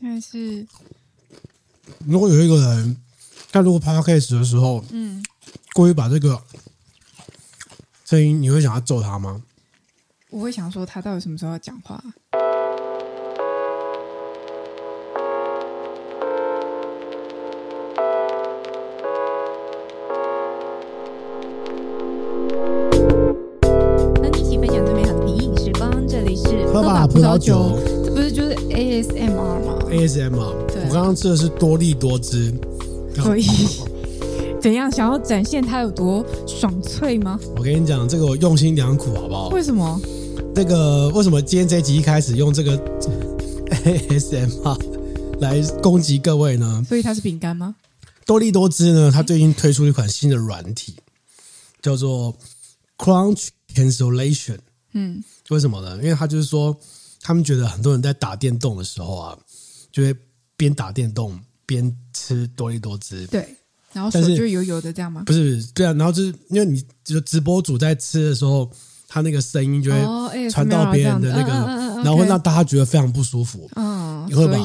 现在是，如果有一个人，他如果 podcast 的时候，嗯，故意把这个声音，你会想要揍他吗？我会想说，他到底什么时候要讲话？和你一起分享最美好的品饮时光，这里是喝吧葡萄酒。不是就是 ASMR 吗？ASMR，我刚刚吃的是多利多汁，所以怎样？想要展现它有多爽脆吗？我跟你讲，这个我用心良苦，好不好？为什么？这个为什么今天这一集一开始用这个 ASMR 来攻击各位呢？所以它是饼干吗？多利多汁呢？它最近推出一款新的软体，叫做 Crunch Cancellation。嗯，为什么呢？因为它就是说。他们觉得很多人在打电动的时候啊，就会边打电动边吃多力多汁。对，然后手就油油的这样吗？不是，对啊，然后就是因为你就直播主在吃的时候，他那个声音就会传到别人的那个，然后会让大家觉得非常不舒服。嗯，会吧？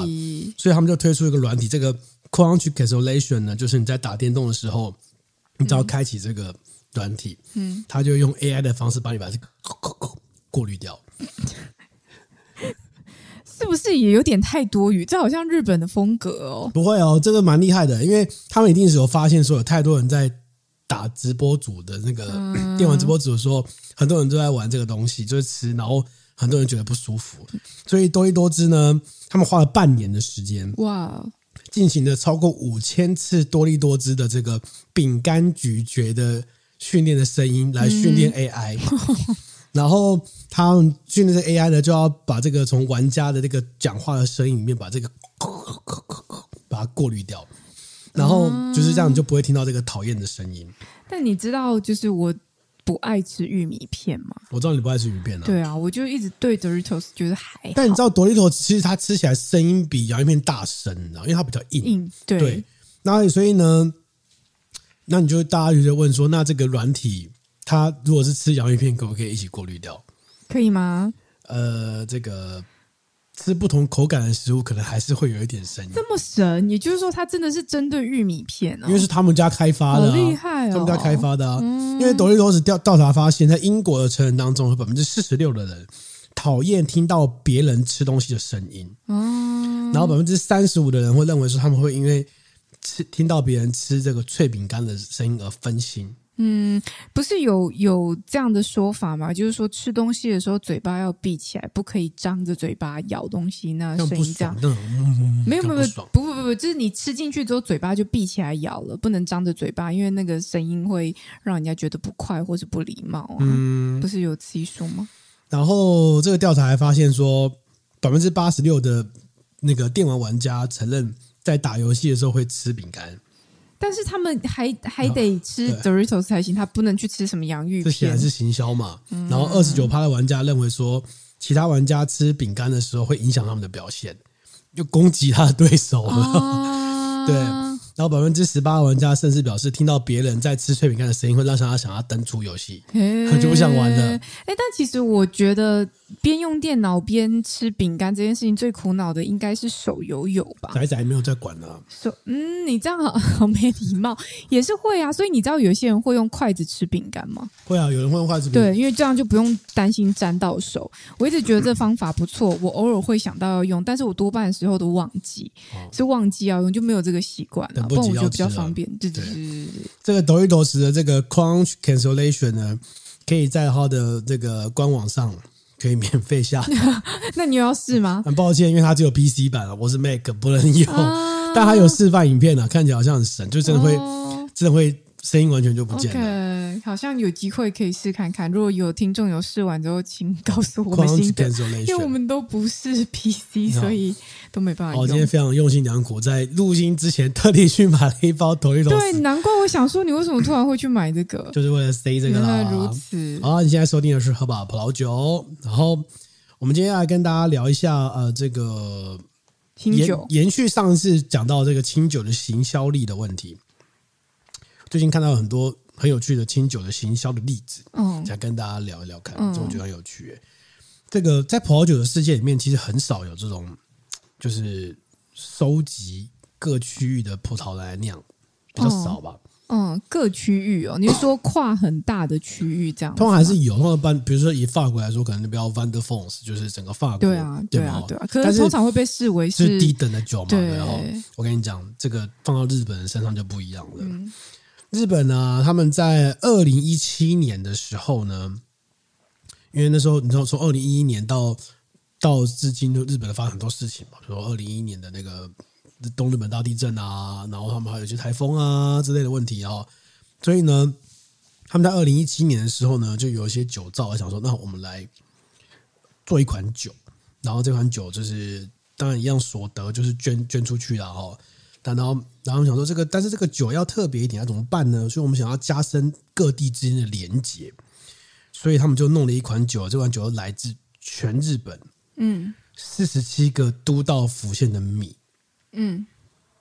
所以，他们就推出一个软体，这个 Crunch Cancellation 呢，就是你在打电动的时候，你只要开启这个软体，嗯，它就用 AI 的方式帮你把这个过滤掉。是不是也有点太多余？这好像日本的风格哦。不会哦，这个蛮厉害的，因为他们一定是有发现说有太多人在打直播主的那个电玩直播主的时候，很多人都在玩这个东西，就是吃，然后很多人觉得不舒服，所以多力多汁呢，他们花了半年的时间，哇，进行了超过五千次多利多汁的这个饼干咀嚼的训练的声音来训练 AI。嗯 然后他们训练这 AI 呢，就要把这个从玩家的这个讲话的声音里面把这个把它过滤掉，然后就是这样，你就不会听到这个讨厌的声音。但你知道，就是我不爱吃玉米片吗？我知道你不爱吃玉米片啊。对啊，我就一直对 Doritos 觉得还好。但你知道 Doritos 其实它吃起来声音比洋芋片大声，你知道，因为它比较硬。硬对。对。那所以呢，那你就大家就在问说，那这个软体？他如果是吃洋芋片，可不可以一起过滤掉？可以吗？呃，这个吃不同口感的食物，可能还是会有一点声音。这么神，也就是说，它真的是针对玉米片哦。因为是他们家开发的，啊，好厉害哦！他们家开发的啊。嗯、因为多力多滋调调查发现，在英国的成人当中，有百分之四十六的人讨厌听到别人吃东西的声音。嗯。然后百分之三十五的人会认为说，他们会因为吃听到别人吃这个脆饼干的声音而分心。嗯，不是有有这样的说法吗？就是说吃东西的时候嘴巴要闭起来，不可以张着嘴巴咬东西，那声音这样。没有没有不不不不，就是你吃进去之后嘴巴就闭起来咬了，不能张着嘴巴，因为那个声音会让人家觉得不快或是不礼貌啊。嗯，不是有此一说吗？然后这个调查还发现说，百分之八十六的那个电玩玩家承认，在打游戏的时候会吃饼干。但是他们还还得吃 Doritos 才行，他不能去吃什么洋芋片。这显然是行销嘛。然后二十九趴的玩家认为说，其他玩家吃饼干的时候会影响他们的表现，就攻击他的对手了。对。然后百分之十八的玩家甚至表示，听到别人在吃脆饼干的声音，会让他想要登出游戏，他 就不想玩了。哎，但其实我觉得边用电脑边吃饼干这件事情最苦恼的应该是手游友吧？仔仔没有在管了。手嗯，你这样好好没礼貌，也是会啊。所以你知道有些人会用筷子吃饼干吗？会啊，有人会用筷子。对，因为这样就不用担心沾到手。我一直觉得这方法不错，我偶尔会想到要用，但是我多半的时候都忘记，是忘记要用，就没有这个习惯了。不，我觉得比较方便。对对对，这个多力多滋的这个 Crunch Cancellation 呢，可以在它的这个官网上可以免费下。那你有要试吗？很抱歉，因为它只有 PC 版了，我是 Mac 不能用，啊、但它有示范影片呢，看起来好像很神，就真的会，哦、真的会。声音完全就不见了。Okay, 好像有机会可以试看看。如果有听众有试完之后，请告诉我们心得。因为我们都不是 PC，所以都没办法用。我今天非常用心良苦，在录音之前特地去买了一包多力多滋。对，难怪我想说，你为什么突然会去买这个？就是为了塞这个啦。原来如此。好，你现在收听的是喝吧葡萄酒。然后我们今天要来跟大家聊一下，呃，这个清酒延续上次讲到这个清酒的行销力的问题。最近看到很多很有趣的清酒的行销的例子，嗯，想跟大家聊一聊看，这我觉得很有趣。这个在葡萄酒的世界里面，其实很少有这种就是收集各区域的葡萄来酿，比较少吧。嗯，各区域哦，你是说跨很大的区域这样？通常还是有，通常般，比如说以法国来说，可能比较 Vin de France 就是整个法国，对啊，对啊，对啊。可是通常会被视为是，是低等的酒嘛。然后我跟你讲，这个放到日本人身上就不一样了。嗯、日本呢，他们在二零一七年的时候呢，因为那时候你知道，从二零一一年到到至今，就日本的发生很多事情嘛，比如说二零一一年的那个。东日本大地震啊，然后他们还有一些台风啊之类的问题啊，所以呢，他们在二零一七年的时候呢，就有一些酒造想说，那我们来做一款酒，然后这款酒就是当然一样所得就是捐捐出去了哈，然后然后我们想说这个，但是这个酒要特别一点，要怎么办呢？所以我们想要加深各地之间的连结，所以他们就弄了一款酒，这款酒来自全日本，嗯，四十七个都道府县的米。嗯，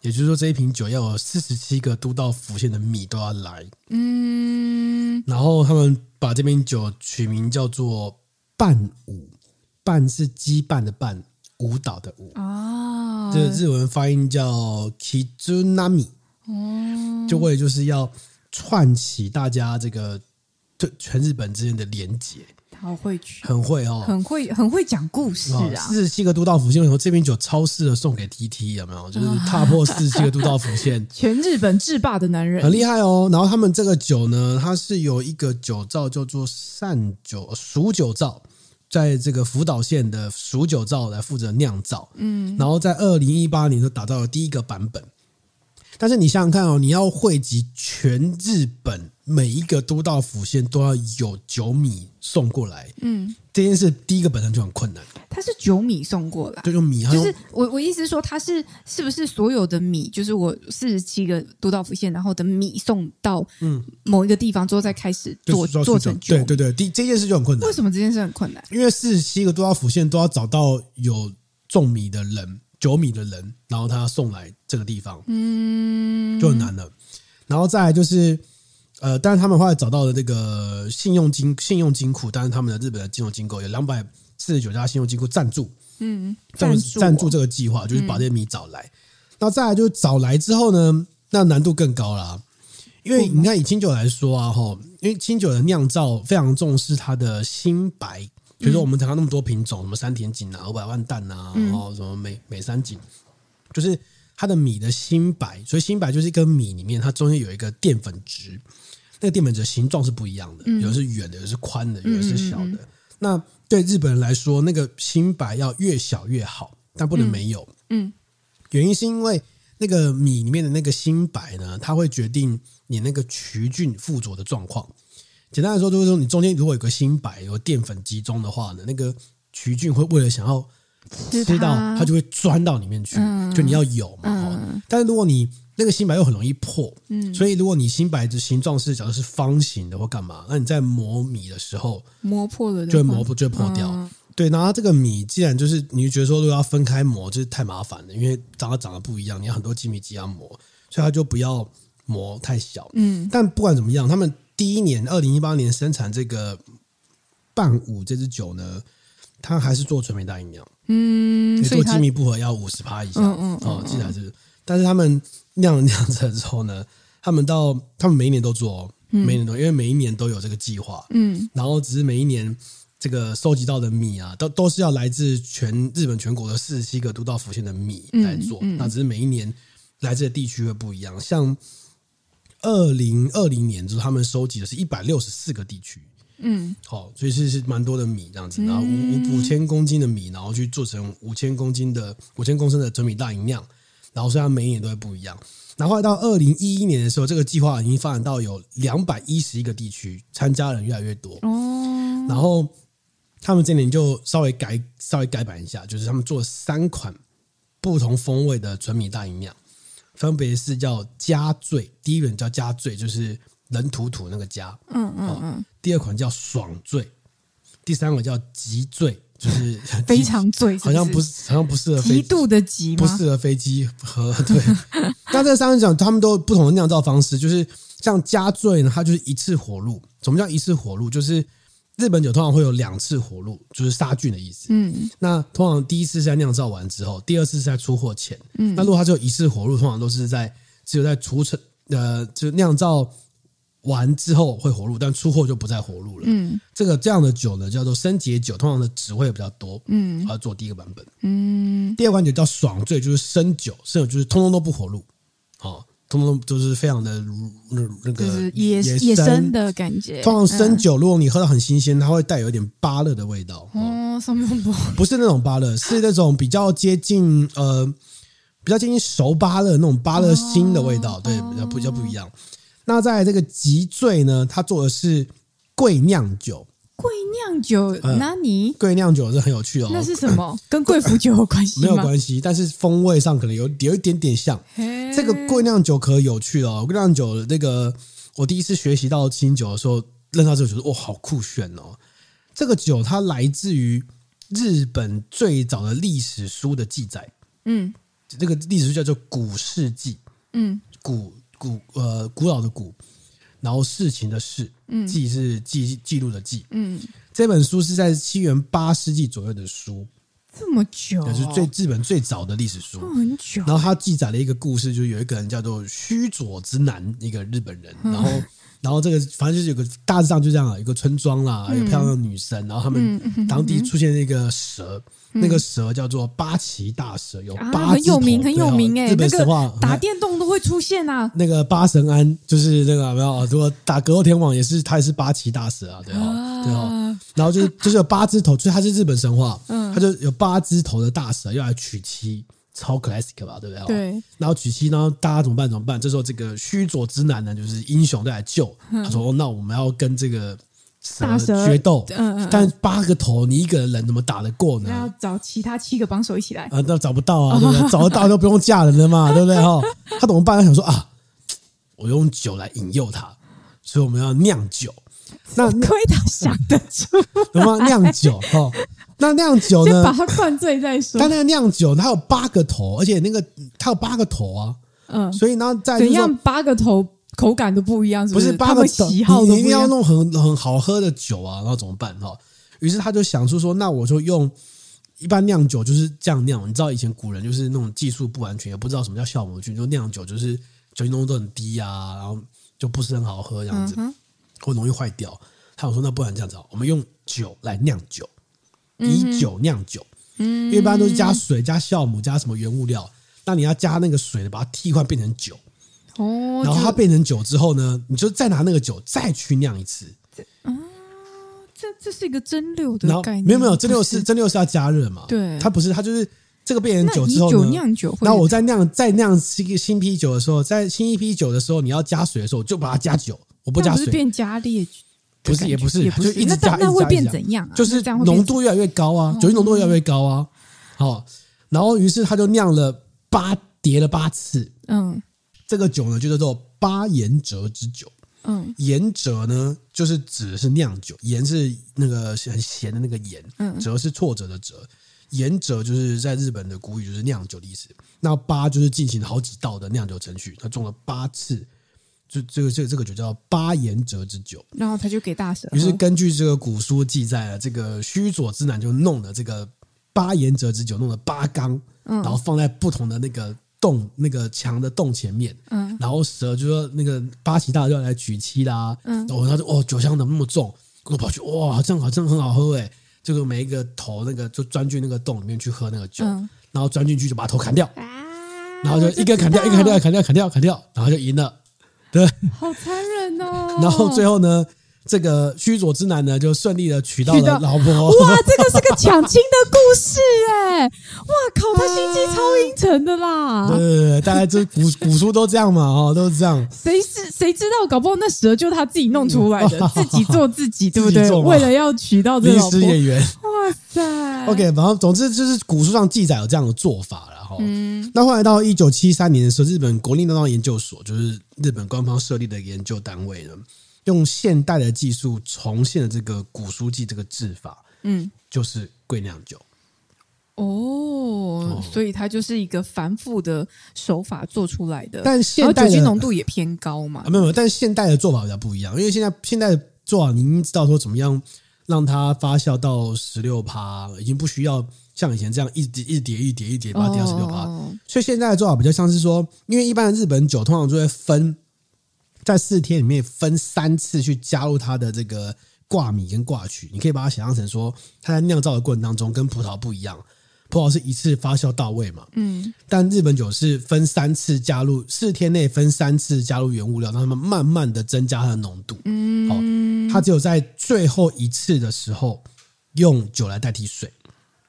也就是说，这一瓶酒要有四十七个都道府县的米都要来。嗯，然后他们把这瓶酒取名叫做“伴舞”，伴是羁绊的伴，舞蹈的舞。哦，这个日文发音叫 “Kizunami”。哦，就为了就是要串起大家这个对全日本之间的连结。好会去，很会哦，很会很会讲故事啊！四十七个都道府县，说这瓶酒超适合送给 TT，有没有？就是踏破四十七个都道府县，全日本制霸的男人，很厉害哦。然后他们这个酒呢，它是有一个酒造叫做善酒熟酒造，在这个福岛县的蜀酒造来负责酿造。嗯，然后在二零一八年就打造了第一个版本。但是你想想看哦，你要汇集全日本每一个都道府县都要有酒米送过来，嗯，这件事第一个本身就很困难。它是酒米送过来，就用米，就是我我意思是说，它是是不是所有的米，就是我四十七个都道府县，然后的米送到嗯某一个地方之后再开始做做成酒？对对对，第这件事就很困难。为什么这件事很困难？因为四十七个都道府县都要找到有种米的人。酒米的人，然后他送来这个地方，嗯，就很难了。然后再来就是，呃，但是他们后来找到了这个信用金信用金库，但是他们的日本的金融机构有两百四十九家信用金库赞助，嗯，赞助赞助这个计划，就是把这些米找来。嗯、那再来就是找来之后呢，那难度更高了、啊，因为你看以清酒来说啊，哈，因为清酒的酿造非常重视它的新白。比如说，我们谈到那么多品种，什么山田锦啊、五百万蛋啊，然后什么美美山锦，就是它的米的新白，所以新白就是一根米里面，它中间有一个淀粉质，那个淀粉质形状是不一样的，有的是圆的，有的是宽的，有的是小的。那对日本人来说，那个新白要越小越好，但不能没有。嗯，原因是因为那个米里面的那个新白呢，它会决定你那个曲菌附着的状况。简单来说，就是说你中间如果有个新白有淀粉集中的话呢，那个曲菌会为了想要吃到，它就会钻到里面去。就你要有嘛，但是如果你那个新白又很容易破，所以如果你新白的形状是假如是方形的或干嘛，那你在磨米的时候磨破了，就会磨破，就会破掉。对，然后这个米既然就是你觉得说如果要分开磨，就是太麻烦了，因为长得长得不一样，你要很多机米机要磨，所以它就不要磨太小。嗯，但不管怎么样，他们。第一年，二零一八年生产这个伴舞这支酒呢，它还是做纯米大吟酿，嗯，做精米步合要五十趴以下，嗯嗯，哦，记得还是，但是他们酿了酿出来之后呢，他们到他们每一年都做，每一年都，因为每一年都有这个计划，嗯，然后只是每一年这个收集到的米啊，都都是要来自全日本全国的四十七个都道府县的米来做，那只是每一年来自的地区会不一样，像。二零二零年之后，他们收集的是一百六十四个地区，嗯，好，所以是是蛮多的米这样子，然后五五五千公斤的米，然后去做成五千公斤的五千公升的纯米大吟酿，然后虽然每一年都会不一样，然后到二零一一年的时候，这个计划已经发展到有两百一十一个地区，参加人越来越多，哦，然后他们今年就稍微改稍微改版一下，就是他们做三款不同风味的纯米大吟酿。分别是叫加醉，第一款叫加醉，就是人土土那个加，嗯嗯嗯。第二款叫爽醉，第三款叫极醉，就是 非常醉，好像不是，好像不适合极度的极，不适合飞机和。对，那这三种他们都有不同的酿造方式，就是像加醉呢，它就是一次火入。什么叫一次火入？就是日本酒通常会有两次活路，就是杀菌的意思。嗯，那通常第一次是在酿造完之后，第二次是在出货前。嗯，那如果它只有一次活路，通常都是在只有在储存呃，就酿造完之后会活路，但出货就不再活路了。嗯，这个这样的酒呢，叫做生解酒，通常的只会比较多。嗯，要做第一个版本。嗯，第二款酒叫爽醉，就是生酒，生酒就是通通都不活路。哦。通通都是非常的那那个野野生的感觉。通常生酒，如果你喝到很新鲜，它会带有一点芭乐的味道。哦，什么不？不是那种芭乐，是那种比较接近呃，比较接近熟芭乐那种芭乐心的味道。对，比较比较不一样。那在这个极醉呢，它做的是贵酿酒。贵酿酒，那你贵酿酒是很有趣哦。那是什么？跟贵腐酒有关系吗？没有关系，但是风味上可能有有一点点像。这个贵酿酒可有趣哦。贵酿酒那个，我第一次学习到清酒的时候，认到这个酒，哇，好酷炫哦！这个酒它来自于日本最早的历史书的记载。嗯，这个历史书叫做《古事记》。嗯，古古呃古老的古。然后事情的事，嗯。记是记记录的记，嗯，这本书是在西元八世纪左右的书，这么久，就是最日本最早的历史书，很久。然后他记载了一个故事，就是有一个人叫做须佐之男，一个日本人，然后。然后这个反正就是有个大致上就这样，有个村庄啦，有漂亮的女生，然后他们当地出现那个蛇，那个蛇叫做八岐大蛇，有八很有名很有名哎，日本神话打电动都会出现啊。那个八神庵就是那个没有，如果打格斗天王也是，他也是八岐大蛇啊，对哦，对哦。然后就是就是有八只头，所以它是日本神话，嗯，他就有八只头的大蛇要来娶妻。超 classic 吧，对不对？对。然后娶妻，然后大家怎么办？怎么办？这时候这个须佐之男呢，就是英雄都来救。他说：“那我们要跟这个蛇决斗。嗯，但八个头，你一个人怎么打得过呢？要找其他七个帮手一起来。啊，那找不到啊，对不对？找得到就不用嫁人了嘛，对不对？哈，他怎么办？他想说啊，我用酒来引诱他，所以我们要酿酒。那亏他想得出，什么酿酒？哈。那酿酒呢？先把它灌醉再说。但那个酿酒它有八个头，而且那个它有八个头啊。嗯，所以呢，在怎样八个头口感都不一样，是不是？八个喜好你一定要弄很很好喝的酒啊，然后怎么办哈？于是他就想出说，那我就用一般酿酒就是这样酿。你知道以前古人就是那种技术不完全，也不知道什么叫酵母菌，就酿酒就是酒精浓度很低啊，然后就不是很好喝这样子，会容易坏掉。他想说，那不然这样子，我们用酒来酿酒。以酒酿酒，嗯，一般都是加水、加酵母、加什么原物料。那你要加那个水，把它替换变成酒。哦，然后它变成酒之后呢，你就再拿那个酒再去酿一次。啊，这这是一个蒸馏的概念。没有没有，蒸馏是蒸馏是要加热嘛？对，它不是，它就是这个变成酒之后呢，酿酒。那我在酿再酿新新批酒的时候，在新一批酒的时候，你要加水的时候，就把它加酒，我不加水，变加烈。不是，也不是，也不是，就一直加，那会变怎样啊？就是浓度越来越高啊，酒精浓度越来越高啊。好，然后于是他就酿了八叠了八次。嗯，这个酒呢就叫做八盐折之酒。嗯，盐折呢就是指的是酿酒，盐是那个很咸的那个盐，嗯，泽是挫折的折，盐泽就是在日本的古语就是酿酒的意思。那八就是进行了好几道的酿酒程序，他种了八次。就这个这个这个酒叫八言折之酒，然后他就给大蛇。于是根据这个古书记载了，这个须佐之男就弄了这个八言折之酒，弄了八缸，嗯，然后放在不同的那个洞、那个墙的洞前面，嗯，然后蛇就说那个八岐大就要来娶妻啦，嗯，然后他就哦酒香怎么那么重？我跑去哇，这样好像很好喝哎，这个每一个头那个就钻进那个洞里面去喝那个酒，嗯，然后钻进去就把头砍掉，啊，然后就一个砍掉，一个砍掉，砍掉，砍掉，砍掉，然后就赢了。对，好残忍哦！然后最后呢，这个须佐之男呢，就顺利的娶到了老婆。哇，这个是个抢亲的故事哎！哇靠，他心机超阴沉的啦！对 对对，大概这古古书都这样嘛，哦，都是这样。谁是谁知道？搞不好那蛇就他自己弄出来的，自己做自己，对不对？为了要娶到这个临时演员。哇塞！OK，然后总之就是古书上记载有这样的做法。嗯，那后来到一九七三年的时候，日本国立酿造研究所就是日本官方设立的研究单位呢，用现代的技术重现了这个古书记这个制法，嗯，就是贵酿酒。哦，所以它就是一个繁复的手法做出来的，但现代的酒精浓度也偏高嘛。啊，没有没有，但是现代的做法比较不一样，因为现在现在的做法，您知道说怎么样让它发酵到十六趴，已经不需要像以前这样一叠一叠一叠一叠把它叠到十六趴。所以现在的做法比较像是说，因为一般的日本酒通常就会分在四天里面分三次去加入它的这个挂米跟挂曲，你可以把它想象成说，它在酿造的过程当中跟葡萄不一样。葡萄是一次发酵到位嘛？嗯，但日本酒是分三次加入，四天内分三次加入原物料，让他们慢慢的增加它的浓度。嗯，好，它只有在最后一次的时候用酒来代替水。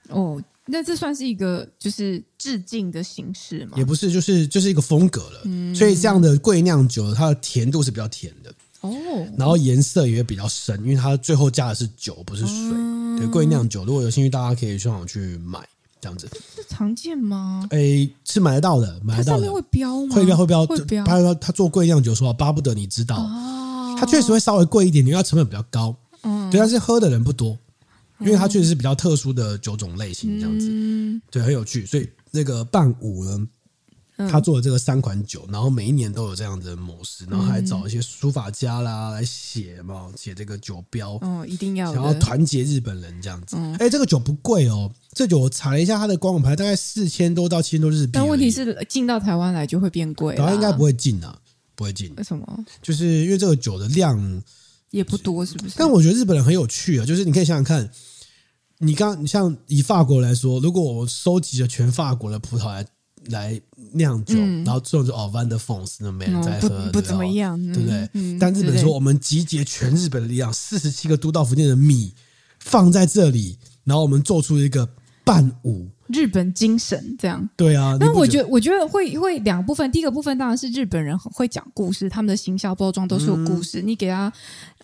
哦，那这算是一个就是致敬的形式吗？也不是，就是就是一个风格了。嗯，所以这样的贵酿酒，它的甜度是比较甜的。哦，然后颜色也比较深，因为它最后加的是酒，不是水。嗯、对，贵酿酒，如果有兴趣，大家可以上网去买。这样子，这常见吗？诶、欸，是买得到的，买得到的。上面会标吗？会标，会标，会标。他说他做贵酿酒，说巴不得你知道，哦、他确实会稍微贵一点，因为它成本比较高。嗯，对，但是喝的人不多，因为它确实是比较特殊的酒种类型，这样子，嗯、对，很有趣。所以那个伴舞呢？他做了这个三款酒，然后每一年都有这样的模式，然后还找一些书法家啦来写嘛，写这个酒标。哦，一定要，想要团结日本人这样子。哎，这个酒不贵哦，这酒我查了一下，它的官网牌大概四千多到七千多日币。但问题是进到台湾来就会变贵，台湾应该不会进啊，不会进。为什么？就是因为这个酒的量也不多，是不是？但我觉得日本人很有趣啊，就是你可以想想看，你刚你像以法国来说，如果我收集了全法国的葡萄来。来酿酒，嗯、然后最后就哦，Van der Fons 那没人在喝，不不怎么样，对不对？嗯、但日本说，我们集结全日本的力量，四十七个都道府县的米放在这里，然后我们做出一个伴五。日本精神这样，对啊。但我觉得，我觉得会会两部分。第一个部分当然是日本人很会讲故事，他们的行销包装都是有故事。嗯、你给他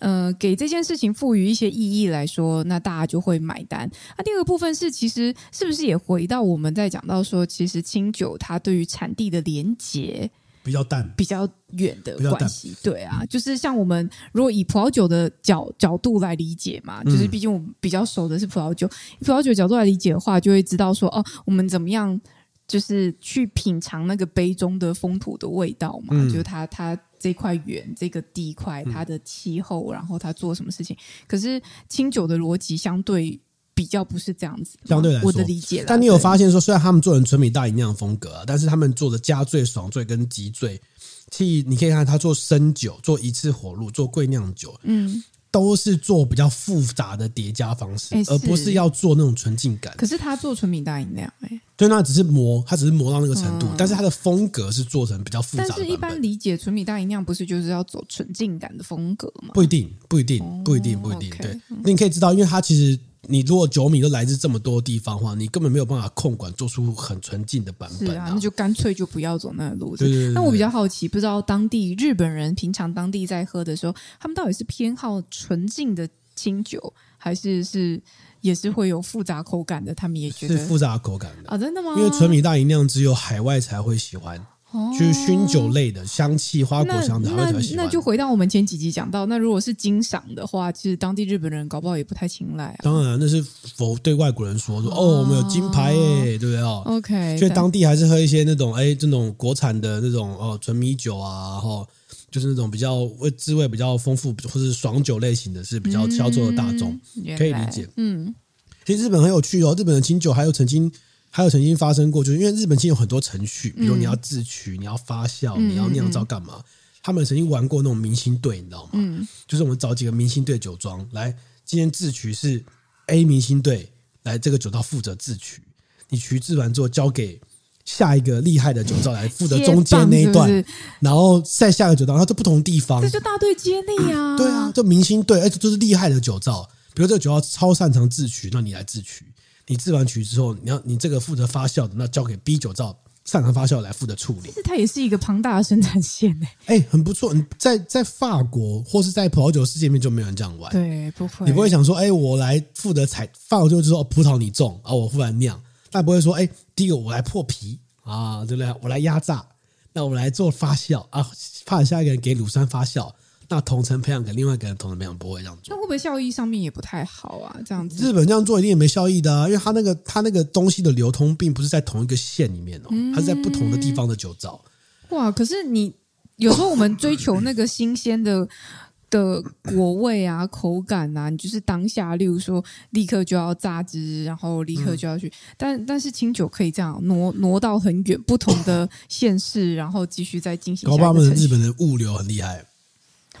呃给这件事情赋予一些意义来说，那大家就会买单。那第二个部分是，其实是不是也回到我们在讲到说，其实清酒它对于产地的连结。比较淡，比较远的关系，对啊，就是像我们如果以葡萄酒的角角度来理解嘛，就是毕竟我们比较熟的是葡萄酒，以葡萄酒角度来理解的话，就会知道说哦，我们怎么样就是去品尝那个杯中的风土的味道嘛，嗯、就是它它这块园这个地块它的气候，然后它做什么事情。可是清酒的逻辑相对。比较不是这样子，相对来说，我的理解。但你有发现说，虽然他们做成纯米大吟酿风格，但是他们做的加醉、爽醉跟极醉，其实你可以看他做生酒、做一次火入、做贵酿酒，嗯，都是做比较复杂的叠加方式，而不是要做那种纯净感。可是他做纯米大吟酿，哎，对，那只是磨，他只是磨到那个程度，但是他的风格是做成比较复杂的。但是一般理解纯米大吟酿不是就是要走纯净感的风格吗？不一定，不一定，不一定，不一定。对，你可以知道，因为他其实。你如果酒米都来自这么多地方的话，你根本没有办法控管做出很纯净的版本。是啊，那就干脆就不要走那个路子。那我比较好奇，不知道当地日本人平常当地在喝的时候，他们到底是偏好纯净的清酒，还是是也是会有复杂口感的？他们也觉得是复杂口感的啊？真的吗？因为纯米大吟酿只有海外才会喜欢。就是熏酒类的香气，花果香的，那那，那就回到我们前几集讲到，那如果是金赏的话，其实当地日本人搞不好也不太青睐啊。当然，那是否对外国人说说哦，哦，我们有金牌耶，对不对哦？OK，所以当地还是喝一些那种哎，这种国产的那种哦纯米酒啊，然后就是那种比较味滋味比较丰富，或是爽酒类型的是比较销售的大众，嗯、可以理解。嗯，其实日本很有趣哦，日本的清酒还有曾经。还有曾经发生过，就是因为日本清有很多程序，比如你要自取、你要发酵、你要酿造干嘛？他们曾经玩过那种明星队，你知道吗？就是我们找几个明星队酒庄来，今天自取是 A 明星队来这个酒庄负责自取，你取制完之后交给下一个厉害的酒造来负责中间那一段，然后再下个酒造，它在不同地方，这就大队接力啊！对啊，就明星队，而且就是厉害的酒造，比如这个酒造超擅长自取，那你来自取。你制完曲之后，你要你这个负责发酵的，那交给 B 酒造擅长发酵来负责处理。其实它也是一个庞大的生产线诶。哎、欸，很不错。你在在法国或是在葡萄酒世界面就没有人这样玩。对，不会。你不会想说，哎、欸，我来负责采，法国就会说葡萄你种啊，我负责酿。但不会说，哎、欸，第一个我来破皮啊，对不对？我来压榨，那我们来做发酵啊，怕下一个人给乳酸发酵。那同城培养给另外一个人，同城培养不会这样做。那会不会效益上面也不太好啊？这样子，日本这样做一定也没效益的啊，因为它那个它那个东西的流通并不是在同一个县里面哦，它是在不同的地方的酒造。哇！可是你有时候我们追求那个新鲜的的果味啊、口感啊，你就是当下，例如说立刻就要榨汁，然后立刻就要去。嗯、但但是清酒可以这样挪挪到很远不同的县市，然后继续再进行。搞不好他们日本的物流很厉害，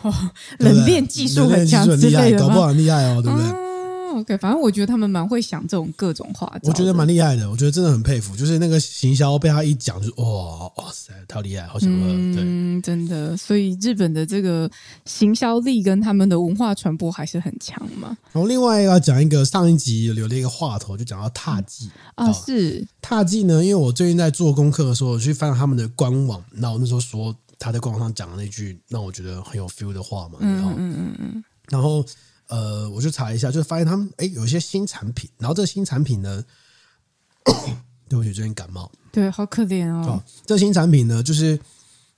哦，冷链技术很强之类的，搞不好很厉害哦，对不对？嗯 OK，反正我觉得他们蛮会想这种各种花招。我觉得蛮厉害的，我觉得真的很佩服。就是那个行销被他一讲，就哇哇塞，太厉害，好想喝。嗯，对真的。所以日本的这个行销力跟他们的文化传播还是很强嘛。然后另外要讲一个，上一集留了一个话头，就讲到踏祭啊，是踏祭呢。因为我最近在做功课的时候，我去翻他们的官网，那我那时候说他在官网上讲的那句让我觉得很有 feel 的话嘛，嗯嗯嗯嗯，然后。呃，我就查一下，就发现他们哎有一些新产品，然后这个新产品呢，对不起，最近感冒，对，好可怜哦。哦，这个新产品呢，就是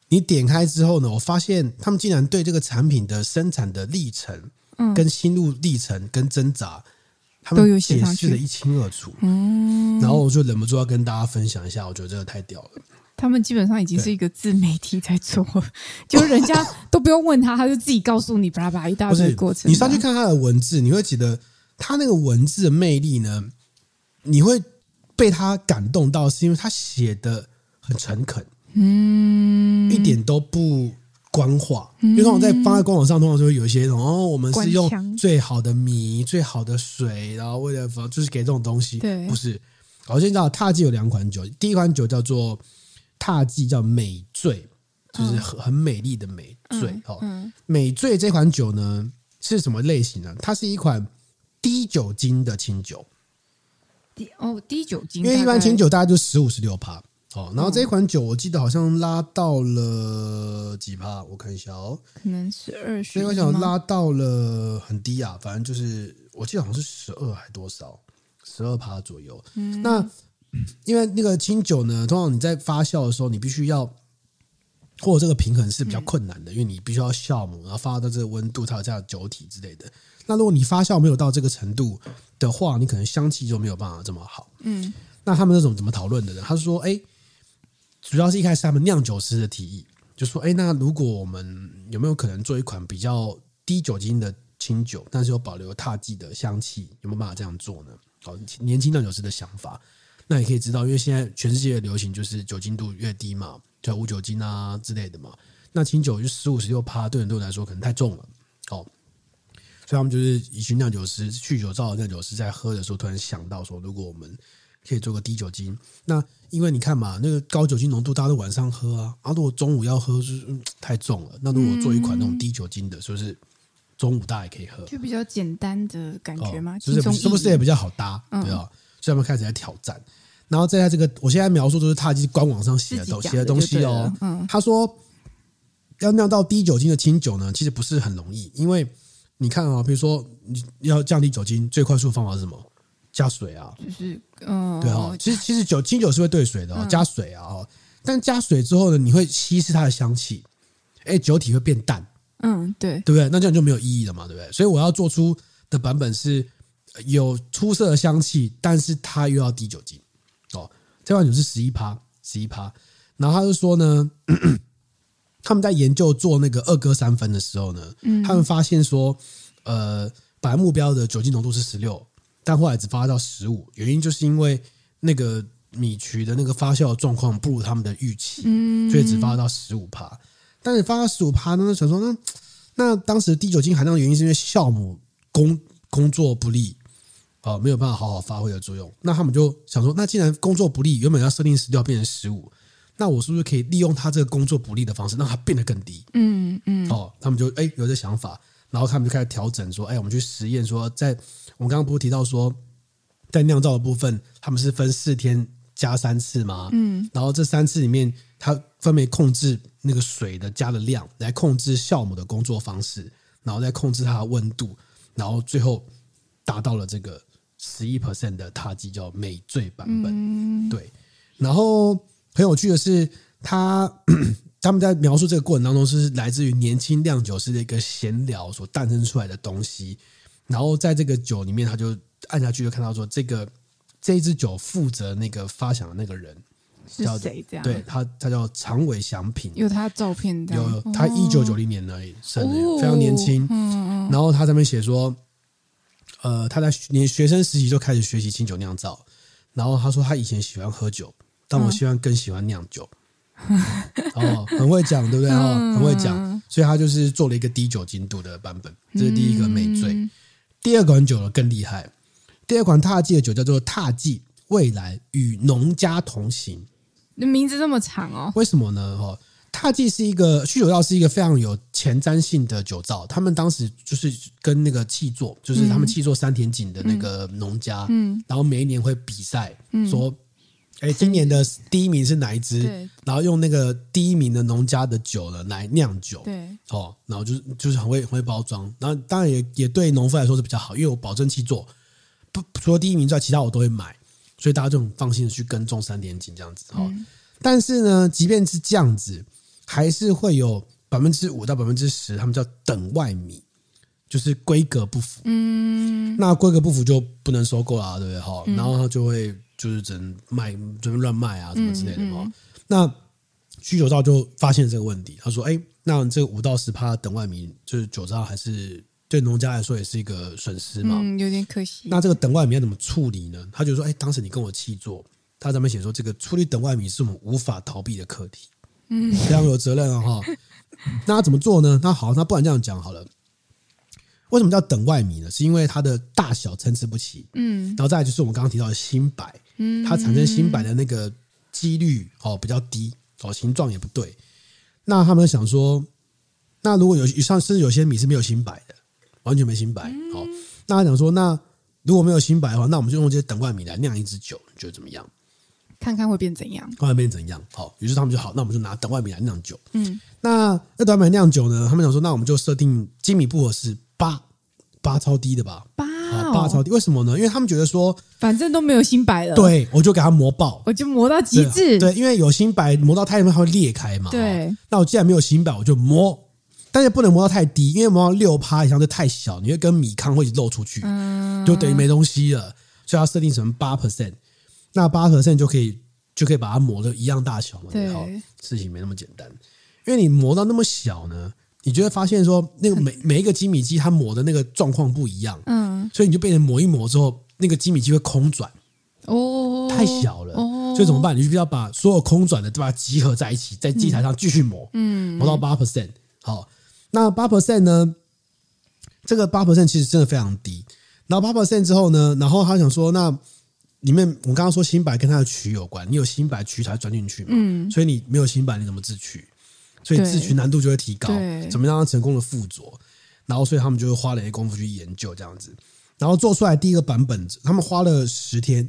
你点开之后呢，我发现他们竟然对这个产品的生产的历程，嗯，跟心路历程跟挣扎，他们解释的一清二楚。嗯，然后我就忍不住要跟大家分享一下，我觉得这个太屌了。他们基本上已经是一个自媒体在做，就是人家都不用问他，他就自己告诉你，巴拉巴拉一大堆过程。你上去看他的文字，你会觉得他那个文字的魅力呢，你会被他感动到，是因为他写的很诚恳，嗯，一点都不官话。因为通常在放在官网上，通常就会有一些哦，我们是用最好的米、最好的水，然后为了就是给这种东西，对，不是。我先知道，有两款酒，第一款酒叫做。獭祭叫美醉，就是很很美丽的美醉。哦，美醉这款酒呢是什么类型呢？它是一款低酒精的清酒。低哦，低酒精，因为一般清酒大概就十五十六趴。哦，然后这款酒我记得好像拉到了几趴？我看一下哦，可能是二十。所以我想拉到了很低啊，反正就是我记得好像是十二还多少，十二趴左右。嗯，那。因为那个清酒呢，通常你在发酵的时候，你必须要，或者这个平衡是比较困难的，因为你必须要酵母，然后发酵到这个温度，才有这样的酒体之类的。那如果你发酵没有到这个程度的话，你可能香气就没有办法这么好。嗯，那他们那种怎么讨论的呢？他说：“哎，主要是一开始他们酿酒师的提议，就说：哎，那如果我们有没有可能做一款比较低酒精的清酒，但是又保留獭祭的香气，有没有办法这样做呢？好，年轻酿酒师的想法。”那你可以知道，因为现在全世界的流行就是酒精度越低嘛，叫无酒精啊之类的嘛。那清酒就十五十六趴，对很多人来说可能太重了。哦，所以他们就是一群酿酒师、酗酒造的酿酒师在喝的时候，突然想到说，如果我们可以做个低酒精，那因为你看嘛，那个高酒精浓度大家都晚上喝啊，啊，如果中午要喝就是太重了。那如果做一款那种低酒精的，是不是中午大家也可以喝？就比较简单的感觉吗？就是是不是也比较好搭？对啊。所以他们开始在挑战，然后再在这个，我现在描述都是他就是官网上写的东写的东西哦。嗯，他说要酿到低酒精的清酒呢，其实不是很容易，因为你看啊，比如说你要降低酒精，最快速的方法是什么？加水啊，就是嗯，对哦。其实其实酒清酒是会兑水的哦，加水啊，但加水之后呢，你会稀释它的香气，哎，酒体会变淡，嗯，对，对不对？那这样就没有意义了嘛，对不对？所以我要做出的版本是。有出色的香气，但是它又要低酒精哦。这款酒是十一趴，十一趴。然后他就说呢，他们在研究做那个二割三分的时候呢，他们发现说，呃，本来目标的酒精浓度是十六，但后来只发到十五，原因就是因为那个米曲的那个发酵状况不如他们的预期，嗯所以只发到十五趴。但是发到十五趴呢，想说那那当时低酒精含量的原因是因为酵母工工作不利。哦，没有办法好好发挥的作用。那他们就想说，那既然工作不利，原本要设定十六变成十五，那我是不是可以利用它这个工作不利的方式，让它变得更低？嗯嗯。哦，他们就哎有这想法，然后他们就开始调整，说，哎，我们去实验，说在我们刚刚不是提到说，在酿造的部分，他们是分四天加三次吗？嗯。然后这三次里面，它分别控制那个水的加的量，来控制酵母的工作方式，然后再控制它的温度，然后最后达到了这个。十一 percent 的獭祭叫美醉版本，嗯、对。然后很有趣的是，他他们在描述这个过程当中，是来自于年轻酿酒师的一个闲聊所诞生出来的东西。然后在这个酒里面，他就按下去就看到说，这个这一支酒负责那个发想的那个人，是谁这样？对他，他叫长尾祥平，有他照片的，有他一九九零年而已生日，哦、非常年轻。嗯、然后他上面写说，呃，他在连学生时期就开始学习清酒酿造。然后他说他以前喜欢喝酒，但我希望更喜欢酿酒。嗯、哦，很会讲，对不对？哦，很会讲，所以他就是做了一个低酒精度的版本。这是第一个美醉。嗯、第二款酒呢更厉害，第二款踏迹的酒叫做踏迹未来与农家同行。那名字这么长哦？为什么呢？哦，踏迹是一个酗酒药，是一个非常有前瞻性的酒造。他们当时就是跟那个气作，就是他们气作山田井的那个农家，嗯，然后每一年会比赛，嗯、说，哎，今年的第一名是哪一支？对，然后用那个第一名的农家的酒呢来酿酒，对，哦，然后就是就是很会很会包装，然后当然也也对农夫来说是比较好，因为我保证气作，不除了第一名之外，其他我都会买。所以大家就很放心的去跟种山田井这样子哈，嗯、但是呢，即便是这样子，还是会有百分之五到百分之十，他们叫等外米，就是规格不符。嗯，那规格不符就不能收购了，对不对？哈、嗯，然后他就会就是只能卖，就是乱卖啊，什么之类的哈。嗯嗯、那须佐造就发现这个问题，他说：“哎，那这个五到十趴等外米，就是酒造还是。”对农家来说也是一个损失嘛，嗯，有点可惜。那这个等外米要怎么处理呢？他就说：“哎，当时你跟我契作，他上面写说，这个处理等外米是我们无法逃避的课题，嗯，非常有责任啊，哈。那他怎么做呢？那好，那不然这样讲好了。为什么叫等外米呢？是因为它的大小参差不齐，嗯，然后再来就是我们刚刚提到的新白，嗯，它产生新白的那个几率哦比较低，哦，形状也不对。那他们想说，那如果有像甚至有些米是没有新白的。完全没新白，好，那他想说，那如果没有新白的话，那我们就用这些等外米来酿一支酒，你觉得怎么样？看看会变怎样？看看变怎样？好，于是他们就好，那我们就拿等外米来酿酒。嗯，那那等外米酿酒呢？他们想说，那我们就设定精米不合是八八超低的吧？八八超低，为什么呢？因为他们觉得说，反正都没有新白了，对，我就给它磨爆，我就磨到极致。对，因为有新白磨到太里面它会裂开嘛。对，那我既然没有新白，我就磨。但是不能磨到太低，因为磨到六趴以上就太小，你会跟米糠会漏出去，嗯、就等于没东西了。所以要设定成八 percent，那八 percent 就可以就可以把它磨的一样大小嘛。对好，事情没那么简单，因为你磨到那么小呢，你就会发现说那个每 每一个机米机它磨的那个状况不一样，嗯，所以你就变成磨一磨之后，那个机米机会空转，哦，太小了，哦，所以怎么办？你就必须要把所有空转的都把它集合在一起，在机台上继续磨，嗯，磨到八 percent，好。那八 percent 呢？这个八 percent 其实真的非常低。然后八 percent 之后呢，然后他想说，那里面我刚刚说新白跟它的曲有关，你有新白曲才钻进去嘛。嗯。所以你没有新白，你怎么自取？所以自取难度就会提高。怎么让它成功的附着？然后所以他们就会花了一些功夫去研究这样子，然后做出来第一个版本，他们花了十天。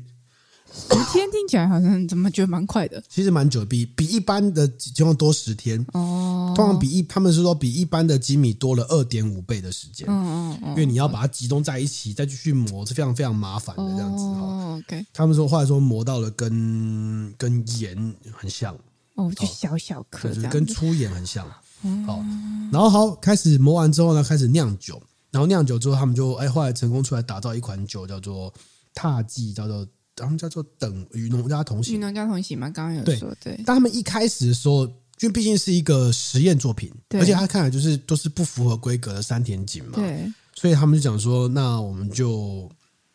十天听起来好像怎么觉得蛮快的？其实蛮久，比比一般的情况多十天哦。通常比一，他们是说比一般的精米多了二点五倍的时间。嗯嗯，因为你要把它集中在一起，再继续磨是非常非常麻烦的这样子哦。OK，他们说后来说磨到了跟跟盐很像哦，就小小颗，就是跟粗盐很像。好，然后好开始磨完之后呢，开始酿酒，然后酿酒之后，他们就哎后来成功出来打造一款酒，叫做踏迹，叫做。他们叫做等与农家同行，与农家同行嘛，刚刚有说对。对，但他们一开始的时候，因为毕竟是一个实验作品，而且他看来就是都是不符合规格的山田锦嘛，对，所以他们就讲说，那我们就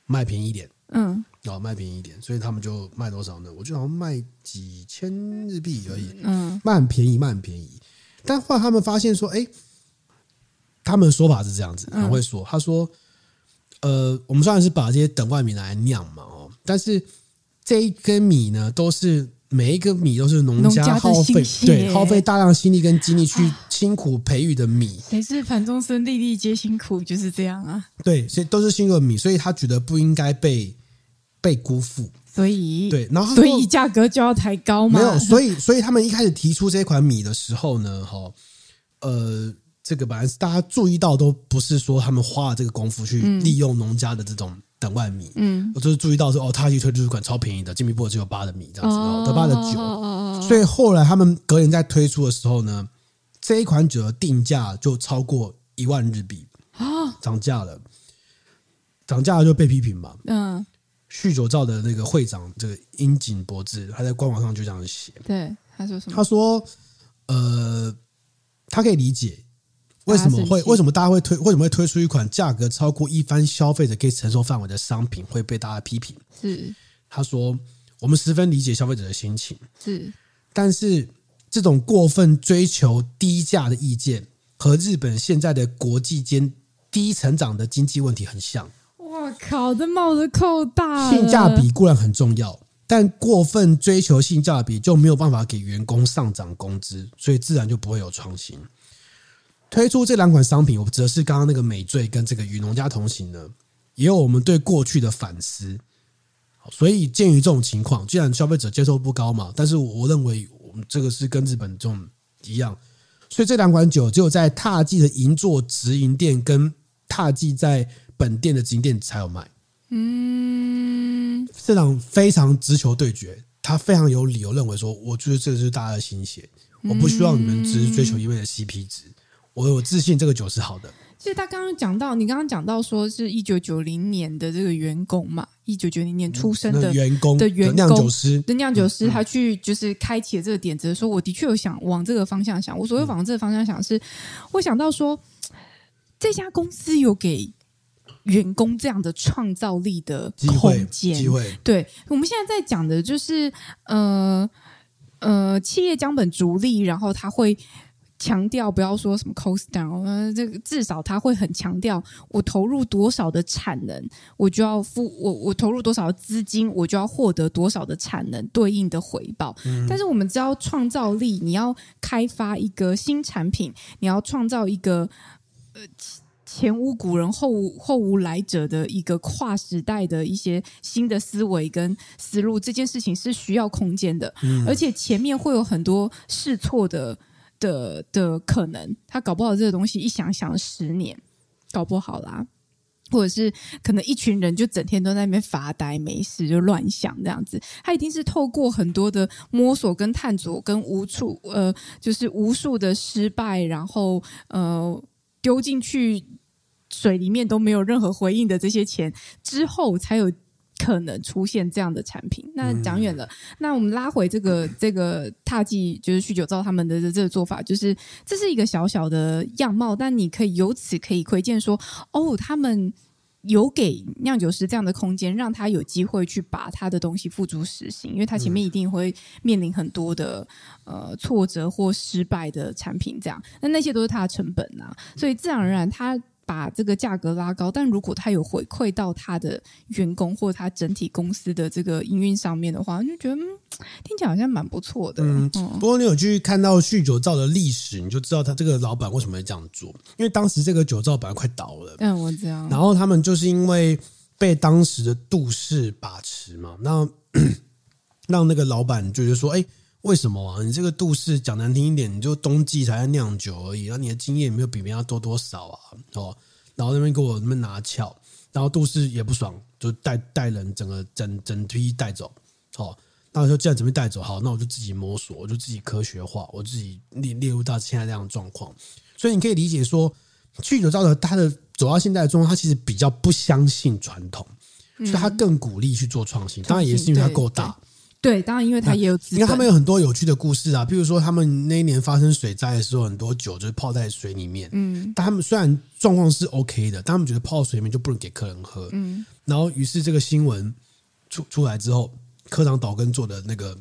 卖便宜一点，嗯，哦，卖便宜一点，所以他们就卖多少呢？我就好像卖几千日币而已，嗯，卖很便宜，卖很便宜。但后来他们发现说，哎，他们的说法是这样子，很会说，嗯、他说，呃，我们虽然是把这些等外米来酿嘛。但是这一根米呢，都是每一个米都是农家耗费，对，耗费大量心力跟精力去辛苦培育的米。谁是盘中餐，粒粒皆辛苦，就是这样啊。对，所以都是辛苦的米，所以他觉得不应该被被辜负。所以，对，然后所以价格就要抬高吗？没有，所以所以他们一开始提出这款米的时候呢，哈，呃，这个本来是大家注意到，都不是说他们花了这个功夫去利用农家的这种。等万米，嗯，我就是注意到说，哦，他一推出一款超便宜的金米步合只有八的米这样子，哦，得八的酒，所以后来他们隔年在推出的时候呢，这一款酒的定价就超过一万日币啊，涨价了，涨价了就被批评嘛，嗯，酗酒造的那个会长这个樱井博志，他在官网上就这样写。对，他说什么？他说，呃，他可以理解为什么会为什么大家会推为什么会推出一款价格超过一般消费者可以承受范围的商品会被大家批评。是，他说我们十分理解消费者的心情。是，但是这种过分追求低价的意见和日本现在的国际间低成长的经济问题很像。我靠，这帽子扣大了！性价比固然很重要，但过分追求性价比就没有办法给员工上涨工资，所以自然就不会有创新。推出这两款商品，我则是刚刚那个美醉跟这个与农家同行呢，也有我们对过去的反思。所以鉴于这种情况，既然消费者接受不高嘛，但是我认为我们这个是跟日本这种一样，所以这两款酒只有在踏记的银座直营店跟踏记在。本店的直营店才有卖，嗯，这场非常直球对决，他非常有理由认为说，我觉得这个是大家的心血，我不希望你们只是追求一味的 CP 值，我有自信这个酒是好的。其实他刚刚讲到，你刚刚讲到说是一九九零年的这个员工嘛，一九九零年出生的员工的员工酿酒师的酿酒师，他去就是开启了这个点子的时候，我的确有想往这个方向想。我所谓往这个方向想是，我想到说这家公司有给。员工这样的创造力的空间，机会。对，我们现在在讲的就是，呃呃，企业将本逐利，然后他会强调不要说什么 cost down，呃，这个至少他会很强调，我投入多少的产能，我就要付我我投入多少的资金，我就要获得多少的产能对应的回报。嗯。但是我们知道创造力，你要开发一个新产品，你要创造一个呃。前无古人后无后无来者的一个跨时代的一些新的思维跟思路，这件事情是需要空间的，嗯，而且前面会有很多试错的的的可能。他搞不好这个东西一想想十年，搞不好啦，或者是可能一群人就整天都在那边发呆没事就乱想这样子。他一定是透过很多的摸索跟探索跟无处呃，就是无数的失败，然后呃丢进去。水里面都没有任何回应的这些钱之后，才有可能出现这样的产品。那讲远了，那我们拉回这个这个踏迹，就是酗酒造他们的这个做法，就是这是一个小小的样貌，但你可以由此可以窥见说，哦，他们有给酿酒师这样的空间，让他有机会去把他的东西付诸实行，因为他前面一定会面临很多的呃挫折或失败的产品，这样，那那些都是他的成本啊，所以自然而然他。把这个价格拉高，但如果他有回馈到他的员工或他整体公司的这个营运上面的话，就觉得、嗯、听起来好像蛮不错的。嗯，不过你有去看到酗酒造的历史，你就知道他这个老板为什么会这样做。因为当时这个酒造本来快倒了，嗯，我知道。然后他们就是因为被当时的杜氏把持嘛，那 让那个老板觉得说，哎。为什么啊？你这个杜氏讲难听一点，你就冬季才在酿酒而已，那你的经验也没有比别人多多少啊？哦，然后那边给我那边拿翘，然后杜氏也不爽，就带带人整个整整批带走。好，那我说既然准备带走，好，那我就自己摸索，我就自己科学化，我自己列列入到现在这样的状况。所以你可以理解说，去酒造的他的走到现在的状况，他其实比较不相信传统，所以他更鼓励去做创新。当然也是因为他够大。对，当然，因为他也有资，因为他们有很多有趣的故事啊，比如说他们那一年发生水灾的时候，很多酒就是泡在水里面。嗯，但他们虽然状况是 OK 的，但他们觉得泡水里面就不能给客人喝。嗯，然后于是这个新闻出出来之后，科长岛根做的那个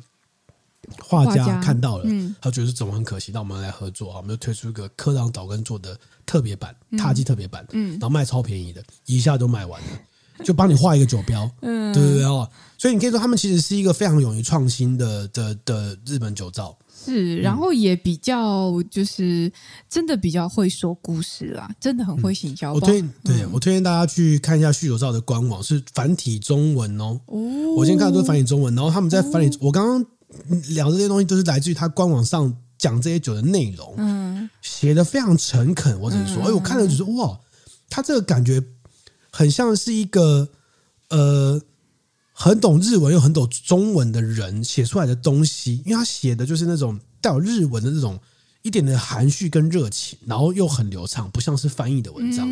画家看到了，嗯，他觉得怎么很可惜，那我们来合作啊，我们就推出一个科长岛根做的特别版，獭祭特别版，嗯，然后卖超便宜的，一下都卖完了。就帮你画一个酒标，嗯，对对对哦，所以你可以说他们其实是一个非常勇于创新的的的日本酒造，是，然后也比较就是真的比较会说故事啦，真的很会行销。我推对我推荐大家去看一下酗酒造的官网，是繁体中文哦。哦，我先看的都是繁体中文，然后他们在繁体，我刚刚聊的这些东西都是来自于他官网上讲这些酒的内容，嗯，写的非常诚恳。我只能说，哎，我看了就说哇，他这个感觉。很像是一个呃，很懂日文又很懂中文的人写出来的东西，因为他写的就是那种带有日文的那种一点的含蓄跟热情，然后又很流畅，不像是翻译的文章，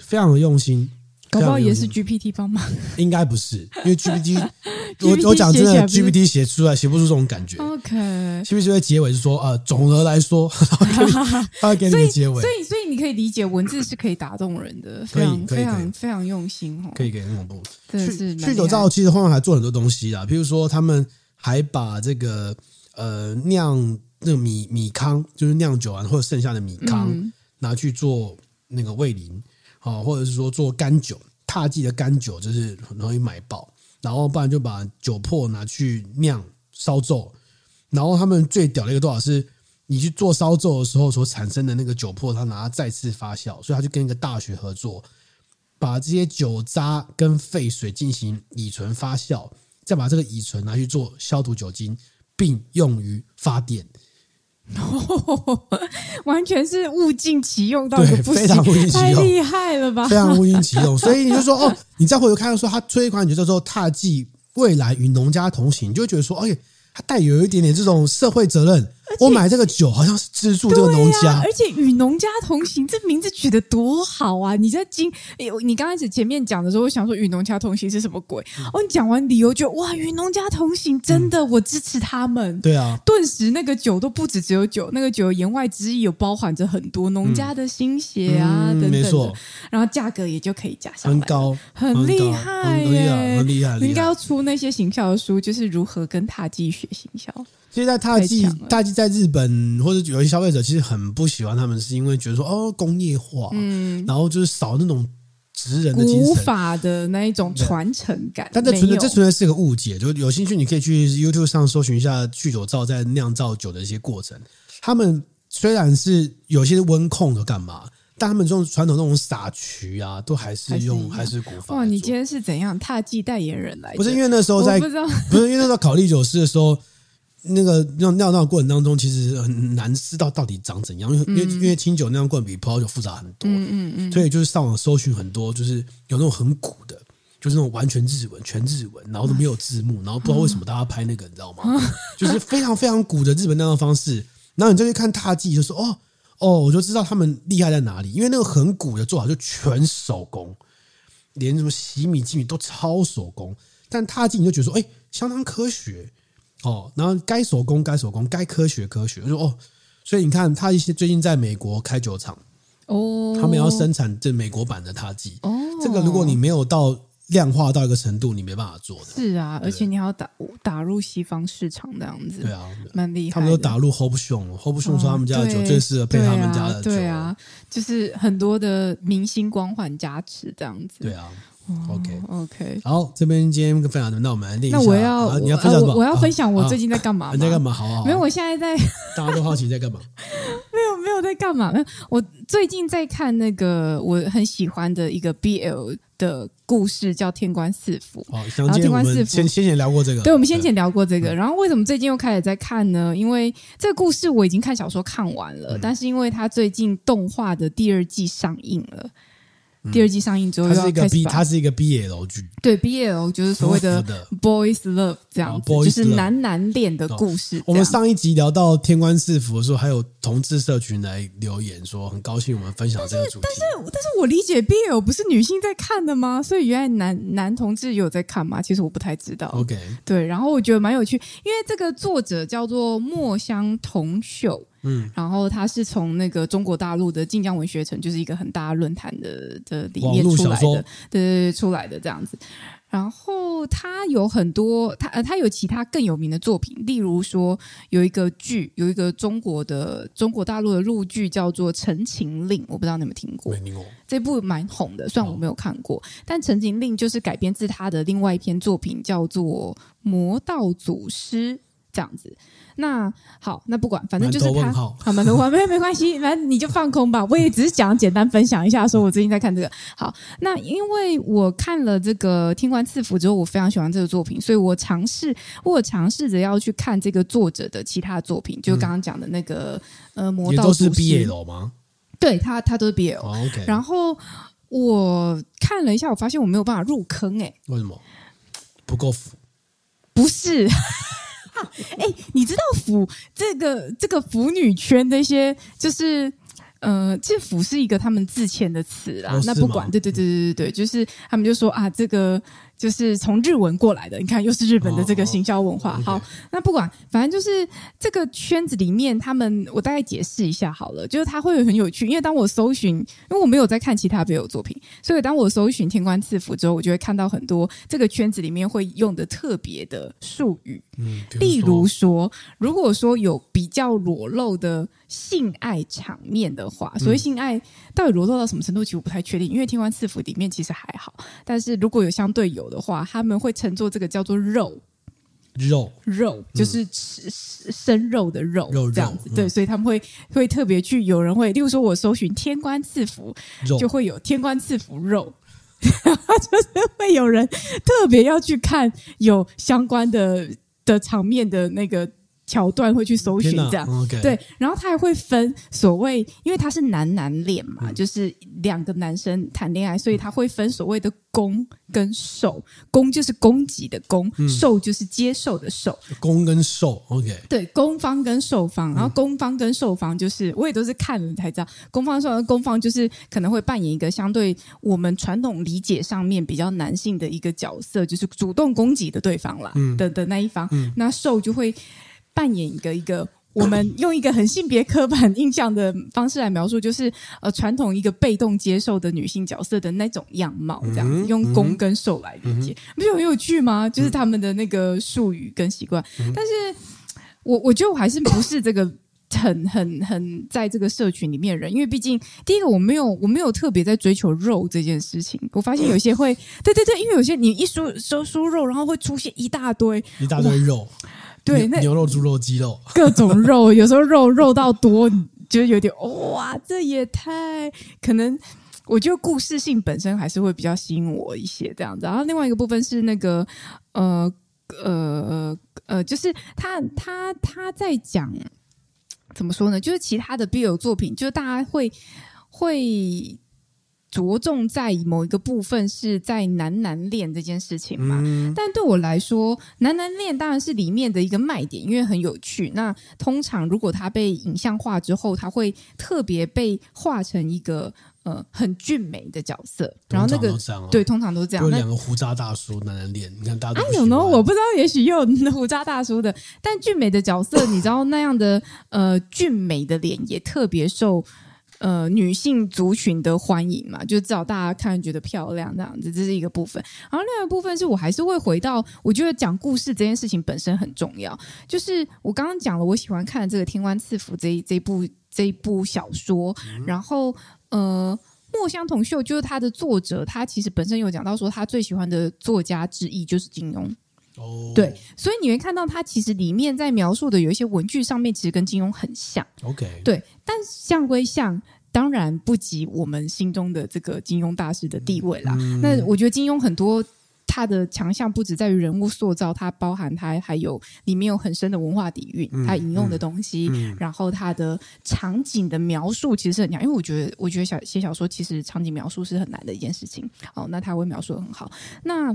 非常的用心。搞不好也是 GPT 帮忙，应该不是，因为 GPT，我我讲真的，GPT 写出来写不出这种感觉。OK，GPT 会结尾是说，呃，总的来说，他会给你个结尾，所以所以你可以理解，文字是可以打动人的，非常非常非常用心哦，可以给很恐怖。去去酒造其实后面还做很多东西啊，譬如说他们还把这个呃酿那个米米糠，就是酿酒完或者剩下的米糠拿去做那个味醂。啊，或者是说做干酒，踏迹的干酒就是很容易买爆，然后不然就把酒粕拿去酿烧酎，然后他们最屌的一个做法是，你去做烧酎的时候所产生的那个酒粕，他拿它再次发酵，所以他就跟一个大学合作，把这些酒渣跟废水进行乙醇发酵，再把这个乙醇拿去做消毒酒精，并用于发电。哦、完全是物尽其用到一个不行，非常物尽其用，太厉害了吧？非常物尽其用，所以你就说哦，你再回头看到说他推一款就叫做“踏迹未来与农家同行”，你就会觉得说，哎。他带有一点点这种社会责任。我买这个酒好像是资助这个农家，而且与农家同行，这名字取得多好啊！你在今，你刚开始前面讲的时候，我想说与农家同行是什么鬼？哦，你讲完理由就哇，与农家同行，真的我支持他们。对啊，顿时那个酒都不止只有酒，那个酒言外之意有包含着很多农家的心血啊等等。没错，然后价格也就可以加上很高，很厉害耶，很厉害。你应该要出那些行销的书，就是如何跟踏迹学行销。其实，在踏迹，踏迹在日本或者有些消费者其实很不喜欢他们，是因为觉得说哦工业化，嗯，然后就是少那种职人的精神，古法的那一种传承感。但这纯粹这纯粹是个误解，就有兴趣你可以去 YouTube 上搜寻一下去酒造在酿造酒的一些过程。他们虽然是有些温控的干嘛，但他们这种传统那种撒曲啊，都还是用还是，古法。哇，你今天是怎样踏迹代言人来？不是因为那时候在，不，不是因为那时候考唎酒师的时候。那个酿酿造的过程当中，其实很难知道到底长怎样，因为因为因为清酒酿过程比葡萄酒复杂很多，嗯嗯嗯，所以就是上网搜寻很多，就是有那种很古的，就是那种完全日文、全日文，然后都没有字幕，然后不知道为什么大家拍那个，你知道吗？就是非常非常古的日本酿造方式。然后你再去看踏迹，就说哦哦，我就知道他们厉害在哪里，因为那个很古的做法就全手工，连什么洗米、精米都超手工，但踏迹你就觉得说，哎，相当科学。哦，然后该手工该手工，该科学科学。我说哦，所以你看，他一些最近在美国开酒厂哦，他们要生产这美国版的踏迹哦。这个如果你没有到量化到一个程度，你没办法做的。是啊，而且你还要打打入西方市场这样子。对啊，蛮厉害。他们都打入 Hopson，Hopson 说他们家的酒最适合配他们家的酒。对啊，就是很多的明星光环加持这样子。对啊。OK OK，好，这边今天分享的，那我们来，那我要你要分享什么？我要分享我最近在干嘛？你在干嘛？好好，没有，我现在在。大家都好奇在干嘛？没有，没有在干嘛？没有，我最近在看那个我很喜欢的一个 BL 的故事，叫《天官赐福》。好，然后天官赐福，先先前聊过这个，对，我们先前聊过这个。然后为什么最近又开始在看呢？因为这个故事我已经看小说看完了，但是因为它最近动画的第二季上映了。第二季上映之后，它是一个 B，它是一个 BL 剧，对 BL 就是所谓的 boys love 这样子，就是男男恋的故事。我们上一集聊到天官赐福的时候，还有同志社群来留言说，很高兴我们分享这个主题。但是，但是我理解 BL 不是女性在看的吗？所以原来男男同志有在看吗？其实我不太知道。OK，对，然后我觉得蛮有趣，因为这个作者叫做墨香铜臭。嗯，然后他是从那个中国大陆的晋江文学城，就是一个很大论坛的的里面出来的，对对对，出来的这样子。然后他有很多，他呃，他有其他更有名的作品，例如说有一个剧，有一个中国的中国大陆的陆剧叫做《陈情令》，我不知道你有没有听过？没听过。这部蛮红的，虽然我没有看过，哦、但《陈情令》就是改编自他的另外一篇作品，叫做《魔道祖师》这样子。那好，那不管，反正就是他。好，蛮多问，没没关系，反正你就放空吧。我也只是讲简单分享一下，说我最近在看这个。好，那因为我看了这个《天官赐福》之后，我非常喜欢这个作品，所以我尝试，我尝试着要去看这个作者的其他作品，就刚刚讲的那个、嗯、呃，魔道祖师。都是 BL 吗？对他，他都是 BL。然后我看了一下，我发现我没有办法入坑、欸，哎，为什么？不够腐？不是。哎、欸，你知道腐这个这个腐女圈的一些就是呃，这腐是一个他们自谦的词啦。那不管，对对对对对对，就是他们就说啊，这个。就是从日文过来的，你看又是日本的这个行销文化。好，那不管，反正就是这个圈子里面，他们我大概解释一下好了。就是它会很有趣，因为当我搜寻，因为我没有在看其他别有作品，所以当我搜寻天官赐福之后，我就会看到很多这个圈子里面会用的特别的术语。嗯，例如说，如果说有比较裸露的性爱场面的话，所谓性爱到底裸露到什么程度，其实我不太确定。因为天官赐福里面其实还好，但是如果有相对有的话，他们会称作这个叫做肉。肉。肉，就是吃生肉的肉，肉这样子。对，所以他们会会特别去，有人会，例如说我搜寻天官赐福，就会有天官赐福肉，就是会有人特别要去看有相关的的场面的那个。桥段会去搜寻这样，哦 okay、对，然后他还会分所谓，因为他是男男恋嘛，嗯、就是两个男生谈恋爱，所以他会分所谓的攻跟受，攻就是攻击的攻，嗯、受就是接受的受，攻跟受，OK，对，攻方跟受方，然后攻方跟受方就是，嗯、我也都是看了才知道，攻方受方，攻方就是可能会扮演一个相对我们传统理解上面比较男性的一个角色，就是主动攻击的对方啦，嗯、的的那一方，嗯、那受就会。扮演一个一个，我们用一个很性别刻板印象的方式来描述，就是呃传统一个被动接受的女性角色的那种样貌，这样子用攻跟受来理解，不是很有趣吗？就是他们的那个术语跟习惯。但是我我觉得我还是不是这个很很很在这个社群里面的人，因为毕竟第一个我没有我没有特别在追求肉这件事情。我发现有些会，对对对，因为有些你一输搜输肉，然后会出现一大堆一大堆肉。对，那牛肉、猪肉、鸡肉，各种肉，有时候肉肉到多，就有点哇，这也太可能。我觉得故事性本身还是会比较吸引我一些这样子。然后另外一个部分是那个呃呃呃，就是他他他在讲怎么说呢？就是其他的 BL 作品，就是大家会会。着重在某一个部分是在男男恋这件事情嘛，嗯、但对我来说，男男恋当然是里面的一个卖点，因为很有趣。那通常如果他被影像化之后，他会特别被画成一个呃很俊美的角色，然后那个对，通常都这样。有两个胡渣大叔男男恋，你看大家有呢，我不知道，也许又有胡渣大叔的，但俊美的角色，你知道那样的呃俊美的脸也特别受。呃，女性族群的欢迎嘛，就至少大家看觉得漂亮这样子，这是一个部分。然后另外一个部分是我还是会回到，我觉得讲故事这件事情本身很重要。就是我刚刚讲了，我喜欢看这个《天官赐福》这一这一部这一部小说。嗯、然后呃，墨香铜臭就是他的作者，他其实本身有讲到说，他最喜欢的作家之一就是金庸。哦，对，所以你会看到它其实里面在描述的有一些文具上面，其实跟金庸很像。OK，对，但像归像。当然不及我们心中的这个金庸大师的地位啦。嗯、那我觉得金庸很多他的强项不止在于人物塑造，它包含他还有里面有很深的文化底蕴，嗯、他引用的东西，嗯、然后他的场景的描述其实是很强。因为我觉得，我觉得小写小说其实场景描述是很难的一件事情。哦，那他会描述的很好。那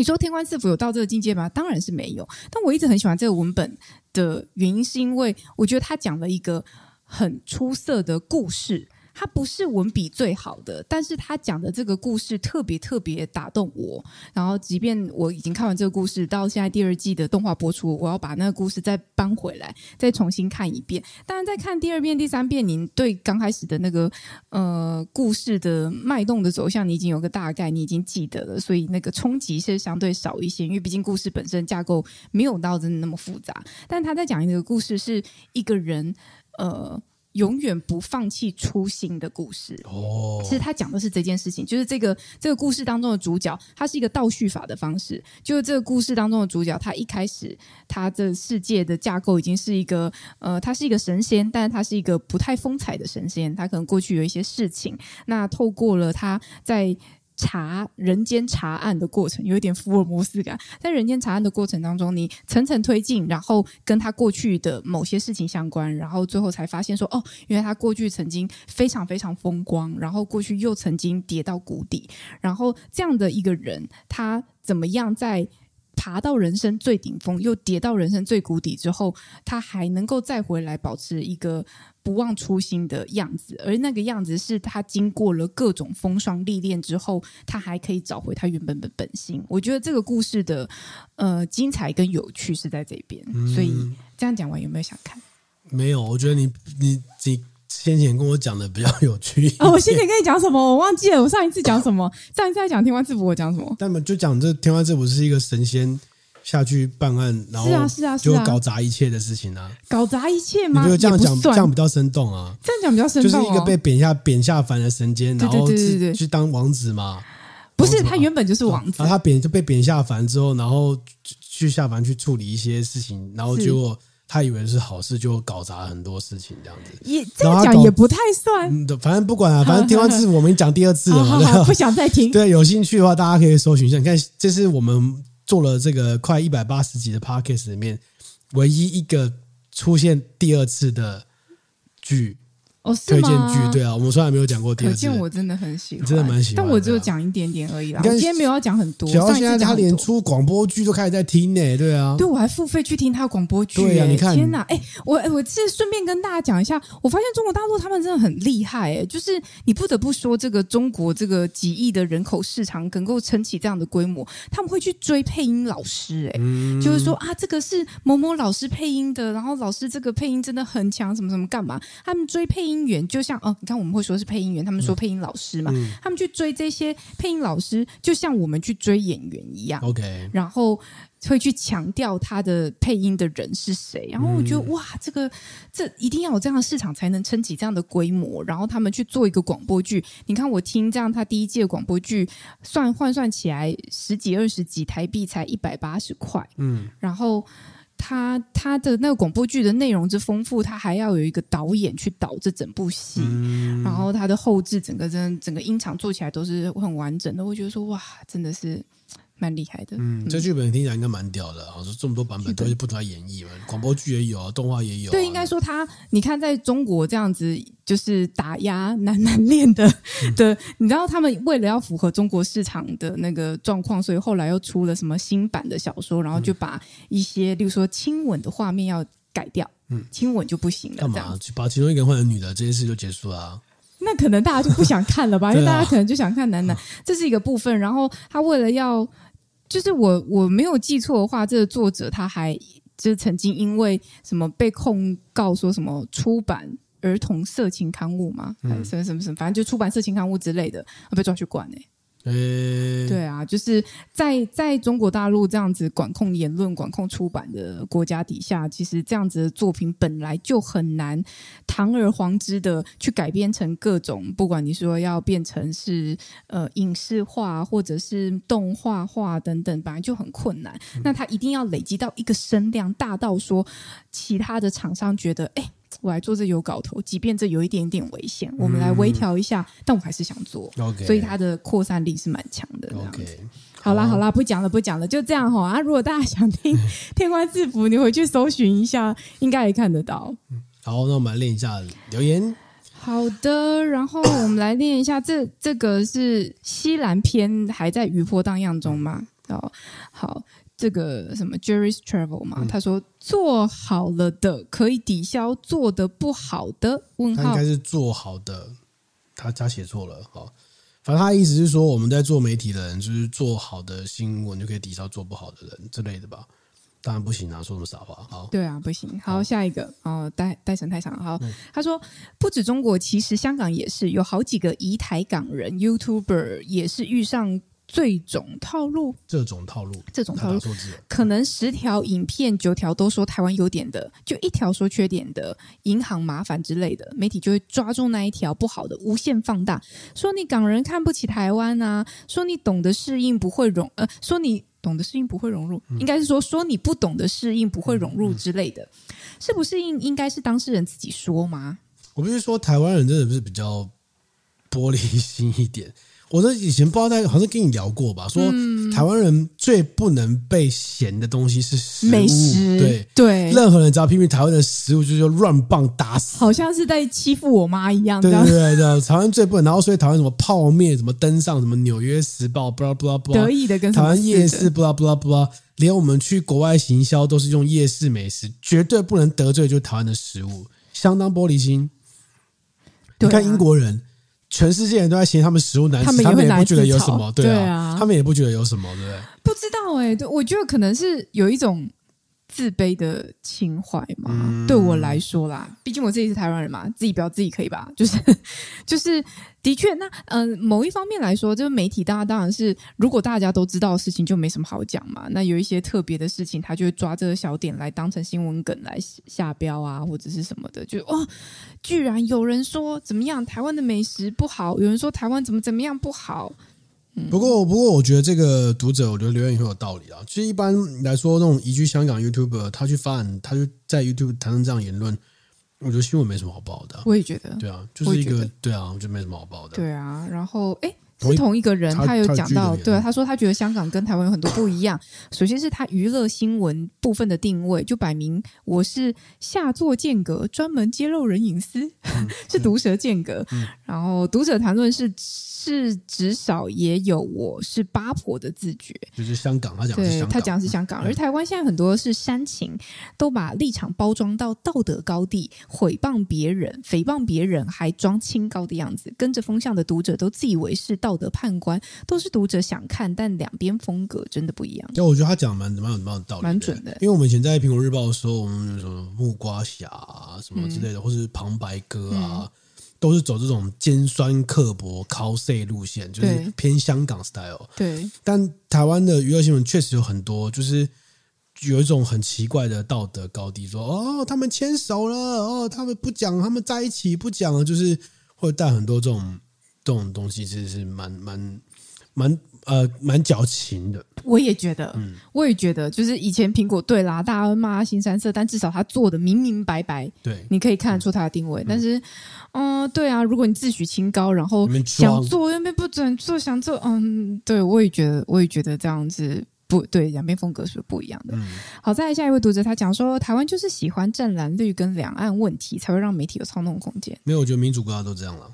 你说《天官赐福》有到这个境界吗？当然是没有。但我一直很喜欢这个文本的原因，是因为我觉得他讲了一个。很出色的故事，它不是文笔最好的，但是他讲的这个故事特别特别打动我。然后，即便我已经看完这个故事，到现在第二季的动画播出，我要把那个故事再搬回来，再重新看一遍。当然，在看第二遍、第三遍，您对刚开始的那个呃故事的脉动的走向，你已经有个大概，你已经记得了，所以那个冲击是相对少一些。因为毕竟故事本身架构没有到真的那么复杂，但他在讲一个故事，是一个人。呃，永远不放弃初心的故事。哦，其实他讲的是这件事情，就是这个这个故事当中的主角，他是一个倒叙法的方式。就是这个故事当中的主角，他一开始他的世界的架构已经是一个呃，他是一个神仙，但是他是一个不太风采的神仙。他可能过去有一些事情，那透过了他在。查人间查案的过程有一点福尔摩斯感，在人间查案的过程当中，你层层推进，然后跟他过去的某些事情相关，然后最后才发现说，哦，原来他过去曾经非常非常风光，然后过去又曾经跌到谷底，然后这样的一个人，他怎么样在爬到人生最顶峰，又跌到人生最谷底之后，他还能够再回来，保持一个不忘初心的样子。而那个样子是他经过了各种风霜历练之后，他还可以找回他原本的本心。我觉得这个故事的呃精彩跟有趣是在这边。嗯、所以这样讲完，有没有想看？没有，我觉得你你你。先前跟我讲的比较有趣啊、哦！我先前跟你讲什么？我忘记了。我上一次讲什么？上一次在讲天官赐福，我讲什么？那么就讲这天官赐福是一个神仙下去办案，然后是啊是啊，就搞砸一切的事情啊！搞砸一切吗？你觉得这样讲这样比较生动啊？这样讲比较生动，就是一个被贬下贬下凡的神仙，然后去去当王子嘛？不是，他原本就是王子，然后他贬就被贬下凡之后，然后去下凡去处理一些事情，然后结果。他以为是好事，就搞砸很多事情，这样子。也这样讲也不太算。嗯，反正不管啊，反正天官赐福我们讲第二次了不想再听。对，有兴趣的话，大家可以搜寻一下。你看，这是我们做了这个快一百八十集的 Podcast 里面唯一一个出现第二次的剧。哦，推荐剧对啊，我们从来没有讲过第二次。可见我真的很喜欢，真的蛮喜欢。但我只有讲一点点而已啦。我今天没有要讲很多。然后现在他连出广播剧都开始在听呢，对啊。对，我还付费去听他广播剧。对啊，你看，天哪！哎，我我是顺便跟大家讲一下，我发现中国大陆他们真的很厉害哎，就是你不得不说，这个中国这个几亿的人口市场能够撑起这样的规模，他们会去追配音老师哎，嗯、就是说啊，这个是某某老师配音的，然后老师这个配音真的很强，什么什么干嘛？他们追配音员就像哦。你看，我们会说是配音员，他们说配音老师嘛，嗯、他们去追这些配音老师，就像我们去追演员一样。OK，然后会去强调他的配音的人是谁。然后我觉得，哇，这个这一定要有这样的市场才能撑起这样的规模。然后他们去做一个广播剧，你看我听这样，他第一届广播剧算换算起来十几二十几台币才一百八十块。嗯，然后。他他的那个广播剧的内容之丰富，他还要有一个导演去导这整部戏，嗯、然后他的后置整个真整个音场做起来都是很完整的，我觉得说哇，真的是。蛮厉害的，嗯，这剧本听起来应该蛮屌的啊！说这么多版本都是不同的演绎嘛，广播剧也有啊，动画也有。对，应该说他，你看在中国这样子，就是打压男男恋的的，你知道他们为了要符合中国市场的那个状况，所以后来又出了什么新版的小说，然后就把一些，例如说亲吻的画面要改掉，嗯，亲吻就不行了，干嘛？把其中一个人换成女的，这件事就结束了啊。那可能大家就不想看了吧？因为大家可能就想看男男，这是一个部分。然后他为了要。就是我我没有记错的话，这个作者他还就是曾经因为什么被控告说什么出版儿童色情刊物嘛，嗯、还是什么什么什么，反正就出版色情刊物之类的，被抓去管哎、欸。欸、对啊，就是在在中国大陆这样子管控言论、管控出版的国家底下，其实这样子的作品本来就很难堂而皇之的去改编成各种，不管你说要变成是呃影视化或者是动画化等等，本来就很困难。嗯、那它一定要累积到一个声量大到说，其他的厂商觉得，哎。我来做这有搞头，即便这有一点点危险，我们来微调一下，嗯、但我还是想做。Okay, 所以它的扩散力是蛮强的。OK，好啦好啦，不讲了不讲了，就这样哈啊！如果大家想听《天官赐福》，你回去搜寻一下，应该也看得到。好，那我们来练一下留言。好的，然后我们来练一下，这这个是西兰篇，还在余波荡漾中吗？哦，好。这个什么 Jerry's Travel 嘛，嗯、他说做好了的可以抵消做的不好的问号，他应该是做好的，他他写错了，好，反正他的意思是说我们在做媒体的人，就是做好的新闻就可以抵消做不好的人之类的吧？当然不行啊，说什么傻话？好，对啊，不行。好，好下一个哦，带带神太长。好，嗯、他说不止中国，其实香港也是有好几个移台港人 YouTuber 也是遇上。这种套路，这种套路，这种套路，可能十条影片九条都说台湾优点的，就一条说缺点的，银行麻烦之类的，媒体就会抓住那一条不好的，无限放大，说你港人看不起台湾啊，说你懂得适应不会融，呃，说你懂得适应不会融入，嗯、应该是说说你不懂得适应不会融入之类的，适、嗯嗯、不适应应该是当事人自己说吗？我必须说，台湾人真的是比较玻璃心一点。我这以前不知道在好像跟你聊过吧，说台湾人最不能被嫌的东西是食物，美食，对对，任何人只要批评台湾的食物，就是乱棒打死，好像是在欺负我妈一样。对对对对，台湾最不能，然后所以台湾什么泡面，什么登上什么纽约时报，不啦不啦不啦，得意的跟台湾夜市，不啦不啦不啦，连我们去国外行销都是用夜市美食，绝对不能得罪就是台湾的食物，相当玻璃心。你看英国人。全世界人都在嫌他们食物难吃，他们，他们也不觉得有什么，对啊，对啊，他们也不觉得有什么，对不对？不知道哎、欸，对，我觉得可能是有一种自卑的情怀嘛。嗯、对我来说啦，毕竟我自己是台湾人嘛，自己不要自己可以吧？就是，就是。的确，那嗯、呃，某一方面来说，就是媒体，大家当然是，如果大家都知道的事情，就没什么好讲嘛。那有一些特别的事情，他就会抓这个小点来当成新闻梗来下标啊，或者是什么的。就哦，居然有人说怎么样，台湾的美食不好，有人说台湾怎么怎么样不好。嗯、不过，不过，我觉得这个读者，我觉得留言也很有道理啊。其实一般来说，那种移居香港 YouTuber，他去发展，他就在 YouTube 谈论这样言论。我觉得新闻没什么好报的、啊，我也觉得，对啊，就是一个对啊，我觉得没什么好报的。对啊，然后哎，是同一个人，他，他有讲到，对啊，他说他觉得香港跟台湾有很多不一样。首先是他娱乐新闻部分的定位，就摆明我是下作间隔，专门揭露人隐私，嗯、是毒舌间隔。嗯、然后读者谈论是。是至少也有我是八婆的自觉，就是香港，他讲是香港，他讲是香港，而台湾现在很多是煽情，都把立场包装到道德高地，毁谤别人、诽谤别人，还装清高的样子，跟着风向的读者都自以为是道德判官，都是读者想看，但两边风格真的不一样。就我觉得他讲蛮蛮有蛮有道理，蛮准的。因为我们以前在苹果日报的时候，我们有什么木瓜侠啊什么之类的，嗯、或是旁白哥啊。嗯都是走这种尖酸刻薄、cos 路线，就是偏香港 style。对，但台湾的娱乐新闻确实有很多，就是有一种很奇怪的道德高低，说哦，他们牵手了，哦，他们不讲，他们在一起不讲，就是会带很多这种这种东西，其实是蛮蛮蛮。呃，蛮矫情的。我也觉得，嗯，我也觉得，就是以前苹果对啦，大家会骂他新三色，但至少他做的明明白白，对，你可以看得出他的定位。嗯、但是，嗯、呃，对啊，如果你自诩清高，然后想做又没不准做，想做，嗯，对，我也觉得，我也觉得这样子不对，两边风格是不一样的。嗯、好，再来下一位读者，他讲说，台湾就是喜欢战蓝绿跟两岸问题，才会让媒体有操弄空间。没有，我觉得民主国家都这样了。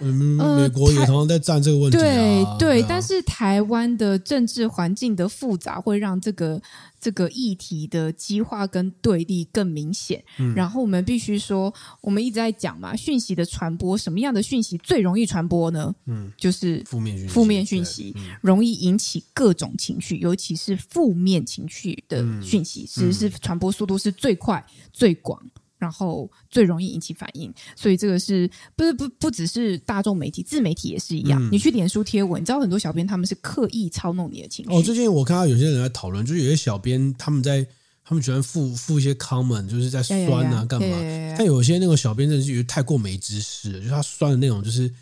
嗯，美国也常常在战这个问题、啊呃、对对，啊、但是台湾的政治环境的复杂，会让这个这个议题的激化跟对立更明显。嗯、然后我们必须说，我们一直在讲嘛，讯息的传播，什么样的讯息最容易传播呢？嗯，就是负面负面讯息，嗯、容易引起各种情绪，尤其是负面情绪的讯息，其实是传播速度是最快最广。然后最容易引起反应，所以这个是不是不不只是大众媒体，自媒体也是一样。嗯、你去脸书贴文，你知道很多小编他们是刻意操弄你的情绪。哦，最近我看到有些人在讨论，就是有些小编他们在他们喜欢附附一些 comment，就是在酸啊干嘛？但有些那个小编真的是太过没知识了，就是他酸的那种就是。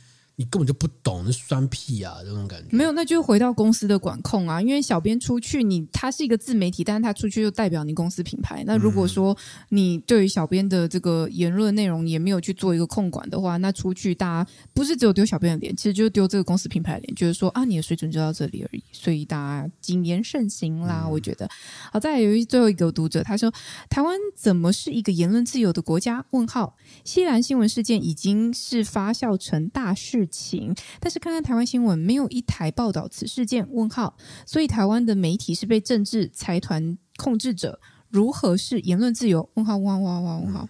你根本就不懂，那酸屁啊，这种感觉。没有，那就回到公司的管控啊。因为小编出去，你他是一个自媒体，但是他出去就代表你公司品牌。那如果说你对于小编的这个言论内容也没有去做一个控管的话，那出去大家不是只有丢小编的脸，其实就是丢这个公司品牌的脸，就是说啊，你的水准就到这里而已。所以大家谨言慎行啦，嗯、我觉得。好，再来有一最后一个读者，他说：“台湾怎么是一个言论自由的国家？”问号。西兰新闻事件已经是发酵成大事。情，但是看看台湾新闻，没有一台报道此事件。问号，所以台湾的媒体是被政治财团控制者，如何是言论自由？问号，问号，问号，问号。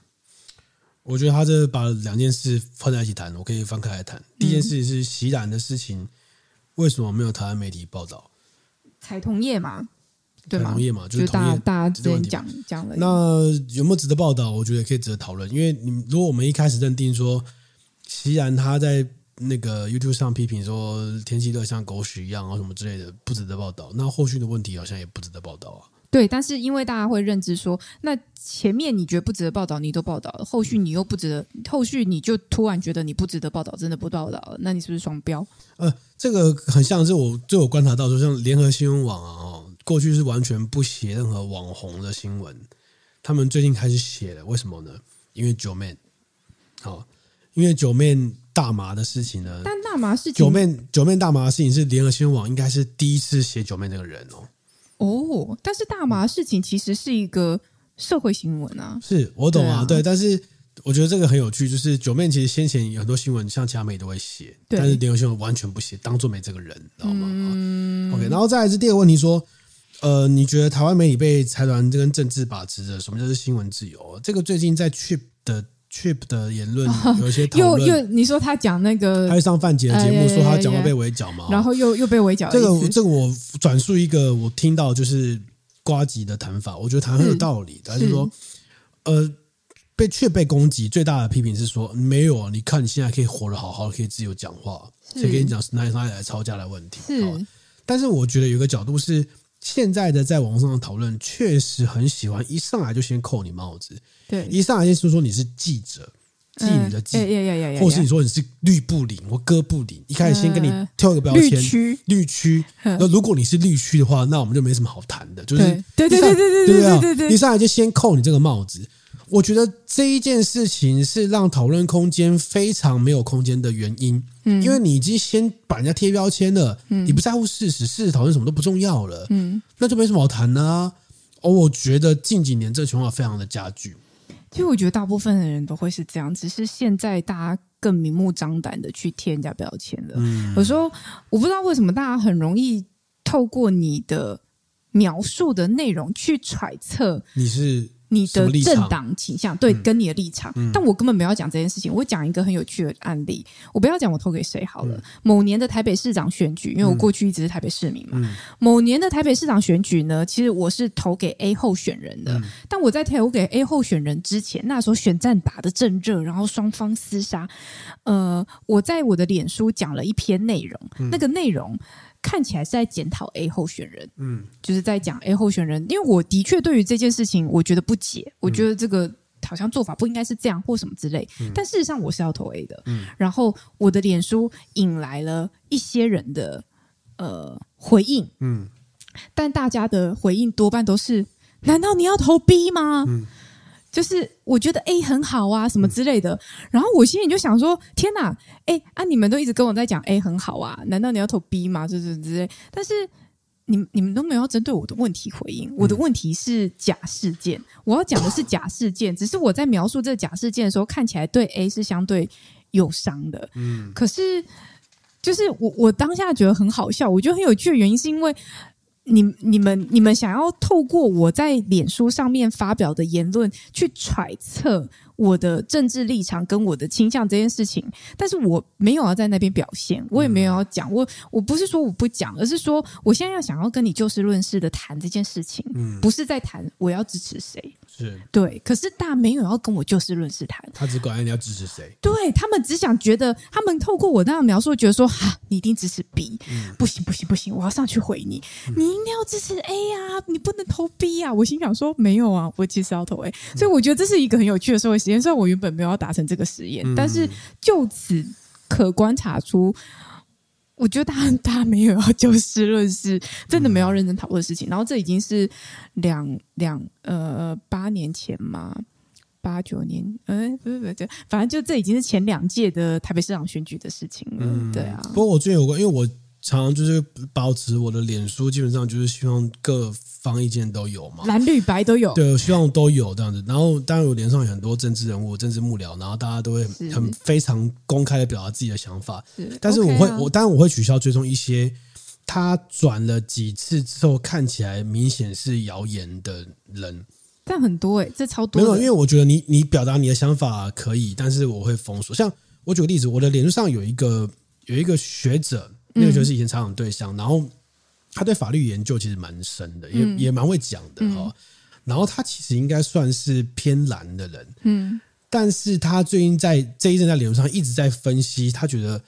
我觉得他这把两件事放在一起谈，我可以分开来谈。第一件事是锡兰的事情，为什么没有台湾媒体报道？彩同业嘛，对同业嘛，就是大家之间讲讲了。那有没有值得报道？我觉得可以值得讨论，因为你如果我们一开始认定说锡兰他在。那个 YouTube 上批评说天气热像狗屎一样啊什么之类的不值得报道，那后续的问题好像也不值得报道啊。对，但是因为大家会认知说，那前面你觉得不值得报道，你都报道了，后续你又不值得，后续你就突然觉得你不值得报道，真的不报道了，那你是不是双标？呃，这个很像是我就我观察到，说像联合新闻网啊，哦，过去是完全不写任何网红的新闻，他们最近开始写了，为什么呢？因为九妹，好，因为九妹。大麻的事情呢？但大麻事情，九妹九妹大麻的事情是联合新闻网应该是第一次写九妹这个人哦。哦，但是大麻事情其实是一个社会新闻啊。是我懂啊，对，但是我觉得这个很有趣，就是九妹其实先前有很多新闻，像其他媒体都会写，但是联合新闻完全不写，当做没这个人，知道吗？嗯，OK，然后再来是第二个问题说。呃，你觉得台湾媒体被财团跟政治把持着？什么叫做新闻自由？这个最近在 Trip 的 Chip 的言论有一些讨论。又又你说他讲那个，他会上范姐的节目说他讲话被围剿嘛？然后又又被围剿。这个这个我转述一个我听到就是瓜吉的谈法，我觉得谈很有道理。他是说，呃，被却被攻击最大的批评是说，没有，你看你现在可以活得好好的，可以自由讲话，谁跟你讲是哪里哪里来吵架的问题？是。但是我觉得有个角度是。现在的在网上的讨论确实很喜欢一上来就先扣你帽子，对，一上来就说说你是记者，记你的记，或是你说你是绿布林或哥布林，一开始先跟你挑一个标签，绿区，绿区。那如果你是绿区的话，那我们就没什么好谈的，就是对。对对对对对对对，一上来就先扣你这个帽子。我觉得这一件事情是让讨论空间非常没有空间的原因，嗯，因为你已经先把人家贴标签了，嗯，你不在乎事实，事实讨论什么都不重要了，嗯，那就没什么好谈的啊。哦，我觉得近几年这个情况非常的加剧。其实我觉得大部分的人都会是这样，只是现在大家更明目张胆的去贴人家标签了。嗯，有时候我不知道为什么大家很容易透过你的描述的内容去揣测你是。你的政党倾向对，跟你的立场，但我根本没有讲这件事情。我讲一个很有趣的案例，我不要讲我投给谁好了。某年的台北市长选举，因为我过去一直是台北市民嘛。某年的台北市长选举呢，其实我是投给 A 候选人的。但我在投给 A 候选人之前，那时候选战打得正热，然后双方厮杀。呃，我在我的脸书讲了一篇内容，那个内容。看起来是在检讨 A 候选人，嗯，就是在讲 A 候选人，因为我的确对于这件事情，我觉得不解，我觉得这个好像做法不应该是这样或什么之类，但事实上我是要投 A 的，嗯，然后我的脸书引来了一些人的呃回应，嗯，但大家的回应多半都是，难道你要投 B 吗？嗯。就是我觉得 A 很好啊，什么之类的。嗯、然后我心里就想说：天哪，哎啊！你们都一直跟我在讲 A 很好啊，难道你要投 B 吗？就是之类。但是你你们都没有要针对我的问题回应。我的问题是假事件，我要讲的是假事件。只是我在描述这个假事件的时候，看起来对 A 是相对有伤的。嗯，可是就是我我当下觉得很好笑，我觉得很有趣的原因是因为。你、你们、你们想要透过我在脸书上面发表的言论去揣测我的政治立场跟我的倾向这件事情，但是我没有要在那边表现，我也没有要讲，我我不是说我不讲，而是说我现在要想要跟你就事论事的谈这件事情，嗯，不是在谈我要支持谁，是。对，可是大家没有要跟我就事论事谈，他只管你要支持谁，对他们只想觉得他们透过我那样描述，觉得说哈，你一定支持 B，嗯，不行不行不行，我要上去回你，你应该要支持 A 啊，你不能投 B 啊，我心想说没有啊，我其实要投 A，所以我觉得这是一个很有趣的社会。虽然我原本没有要达成这个实验，嗯、但是就此可观察出，我觉得他他没有要就事论事，真的没有要认真讨论的事情。嗯、然后这已经是两两呃八年前嘛，八九年，哎、欸，不是不是，就反正就这已经是前两届的台北市长选举的事情了。嗯、对啊，不过我最近有个，因为我。常常就是保持我的脸书，基本上就是希望各方意见都有嘛，蓝绿白都有。对，我希望都有这样子。然后当然我脸上有很多政治人物、政治幕僚，然后大家都会很非常公开的表达自己的想法。是，但是我会，啊、我当然我会取消追踪一些他转了几次之后看起来明显是谣言的人。但很多哎、欸，这超多。没有，因为我觉得你你表达你的想法可以，但是我会封锁。像我举个例子，我的脸书上有一个有一个学者。那个就是以前采访对象，然后他对法律研究其实蛮深的，也也蛮会讲的哈。然后他其实应该算是偏蓝的人，嗯，但是他最近在这一阵在脸书上一直在分析，他觉得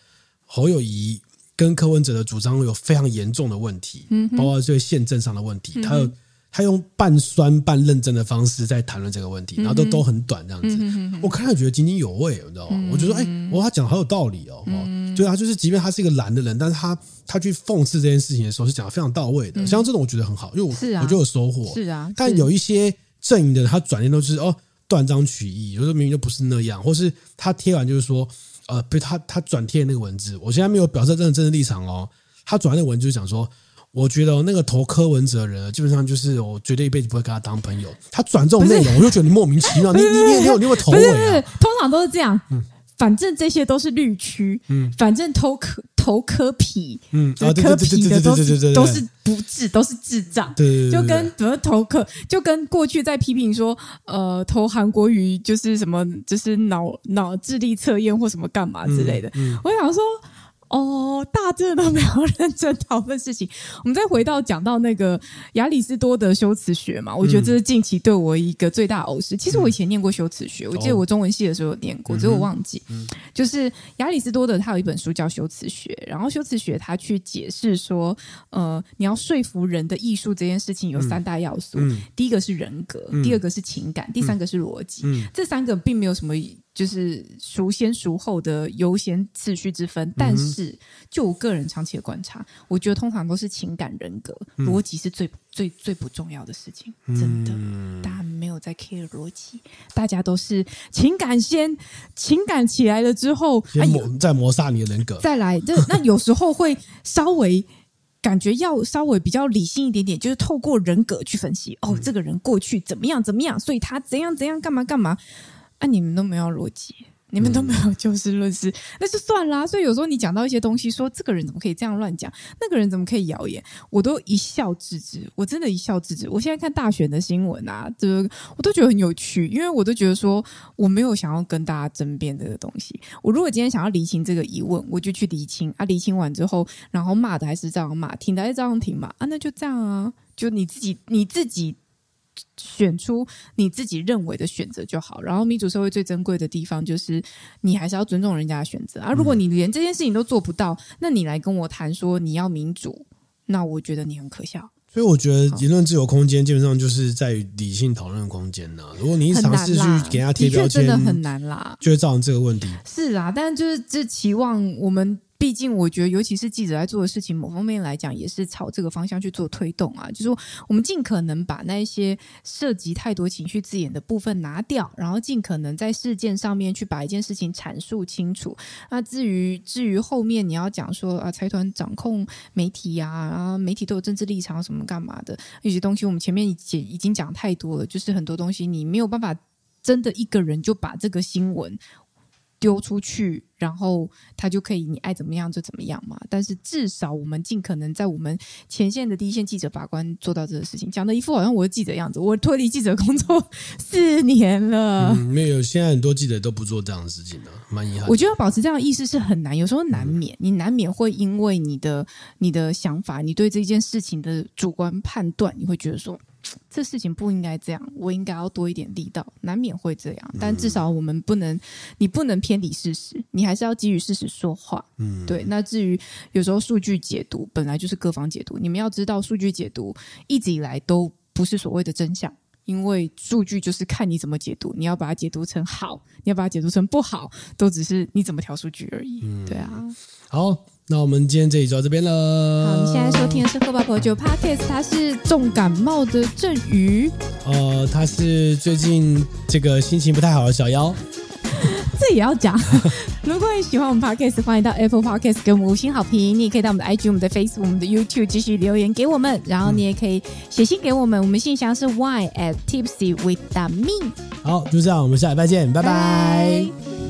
侯友谊跟柯文哲的主张有非常严重的问题，嗯，包括这个宪政上的问题，他有。他用半酸半认真的方式在谈论这个问题，然后都都很短这样子。我看了觉得津津有味，你知道吗？我觉得哎，我他讲的好有道理哦。对啊，就是即便他是一个蓝的人，但是他他去讽刺这件事情的时候是讲的非常到位的。像这种我觉得很好，因为我我就有收获。是啊，但有一些阵营的人，他转念都是哦断章取义，有时候明明就不是那样，或是他贴完就是说呃，不是他他转贴那个文字，我现在没有表示真的政治立场哦。他转那个文字就讲说，我觉得那个投柯文哲的人，基本上就是我绝对一辈子不会跟他当朋友。他转这种内容，我就觉得你莫名其妙，你你你你有你有头尾啊？通常都是这样。嗯反正这些都是绿区，嗯，反正投柯投柯皮，嗯，柯皮的都是都是不智，都是智障，对，就跟怎么投柯，就跟过去在批评说，呃，投韩国瑜就是什么，就是脑脑智力测验或什么干嘛之类的，我想说。哦，大致都没有认真讨论事情。我们再回到讲到那个亚里士多德修辞学嘛，我觉得这是近期对我一个最大的偶师。其实我以前念过修辞学，我记得我中文系的时候有念过，只是我忘记。就是亚里士多德他有一本书叫《修辞学》，然后修辞学他去解释说，呃，你要说服人的艺术这件事情有三大要素，第一个是人格，第二个是情感，第三个是逻辑。这三个并没有什么。就是孰先孰后的优先次序之分，但是就我个人长期的观察，我觉得通常都是情感、人格、逻辑是最最最不重要的事情。真的，大家没有在 care 逻辑，大家都是情感先，情感起来了之后，先磨再磨杀你的人格，再来。这那有时候会稍微感觉要稍微比较理性一点点，就是透过人格去分析。哦，这个人过去怎么样怎么样，所以他怎样怎样干嘛干嘛。啊！你们都没有逻辑，你们都没有就事论事，那就算啦。所以有时候你讲到一些东西，说这个人怎么可以这样乱讲，那个人怎么可以谣言，我都一笑置之。我真的一笑置之。我现在看大选的新闻啊，这个我都觉得很有趣，因为我都觉得说我没有想要跟大家争辩这个东西。我如果今天想要厘清这个疑问，我就去厘清啊。厘清完之后，然后骂的还是这样骂，挺的还是这样挺嘛啊，那就这样啊，就你自己你自己。选出你自己认为的选择就好。然后，民主社会最珍贵的地方就是你还是要尊重人家的选择啊。如果你连这件事情都做不到，那你来跟我谈说你要民主，那我觉得你很可笑。所以，我觉得言论自由空间基本上就是在于理性讨论的空间呢。如果你尝试去给人家贴标签，真的很难啦，就会造成这个问题。是啊，但就是这期望我们。毕竟，我觉得，尤其是记者在做的事情，某方面来讲，也是朝这个方向去做推动啊。就是说，我们尽可能把那些涉及太多情绪字眼的部分拿掉，然后尽可能在事件上面去把一件事情阐述清楚。那至于至于后面你要讲说啊，财团掌控媒体呀，啊，媒体都有政治立场什么干嘛的，有些东西我们前面已经已经讲太多了，就是很多东西你没有办法真的一个人就把这个新闻。丢出去，然后他就可以，你爱怎么样就怎么样嘛。但是至少我们尽可能在我们前线的第一线记者法官做到这个事情。讲的一副好像我是记者样子，我脱离记者工作四年了。嗯，没有，现在很多记者都不做这样的事情了，蛮遗憾。我觉得保持这样的意识是很难，有时候难免，你难免会因为你的你的想法，你对这件事情的主观判断，你会觉得说。这事情不应该这样，我应该要多一点力道，难免会这样。但至少我们不能，你不能偏离事实，你还是要基于事实说话。嗯，对。那至于有时候数据解读本来就是各方解读，你们要知道，数据解读一直以来都不是所谓的真相，因为数据就是看你怎么解读，你要把它解读成好，你要把它解读成不好，都只是你怎么调数据而已。嗯，对啊。好。那我们今天这里就到这边了。好，你现在收听的是喝吧葡萄酒 Podcast，他是重感冒的郑宇。呃，他是最近这个心情不太好的小妖。这也要讲。如果你喜欢我们 Podcast，欢迎到 Apple Podcast 给我们五星好评。你也可以到我们的 IG、我们的 Facebook、我们的 YouTube 继续留言给我们。然后你也可以写信给我们，我们信箱是 wine at tipsy with me。好，就这样，我们下礼拜见，拜拜。拜拜。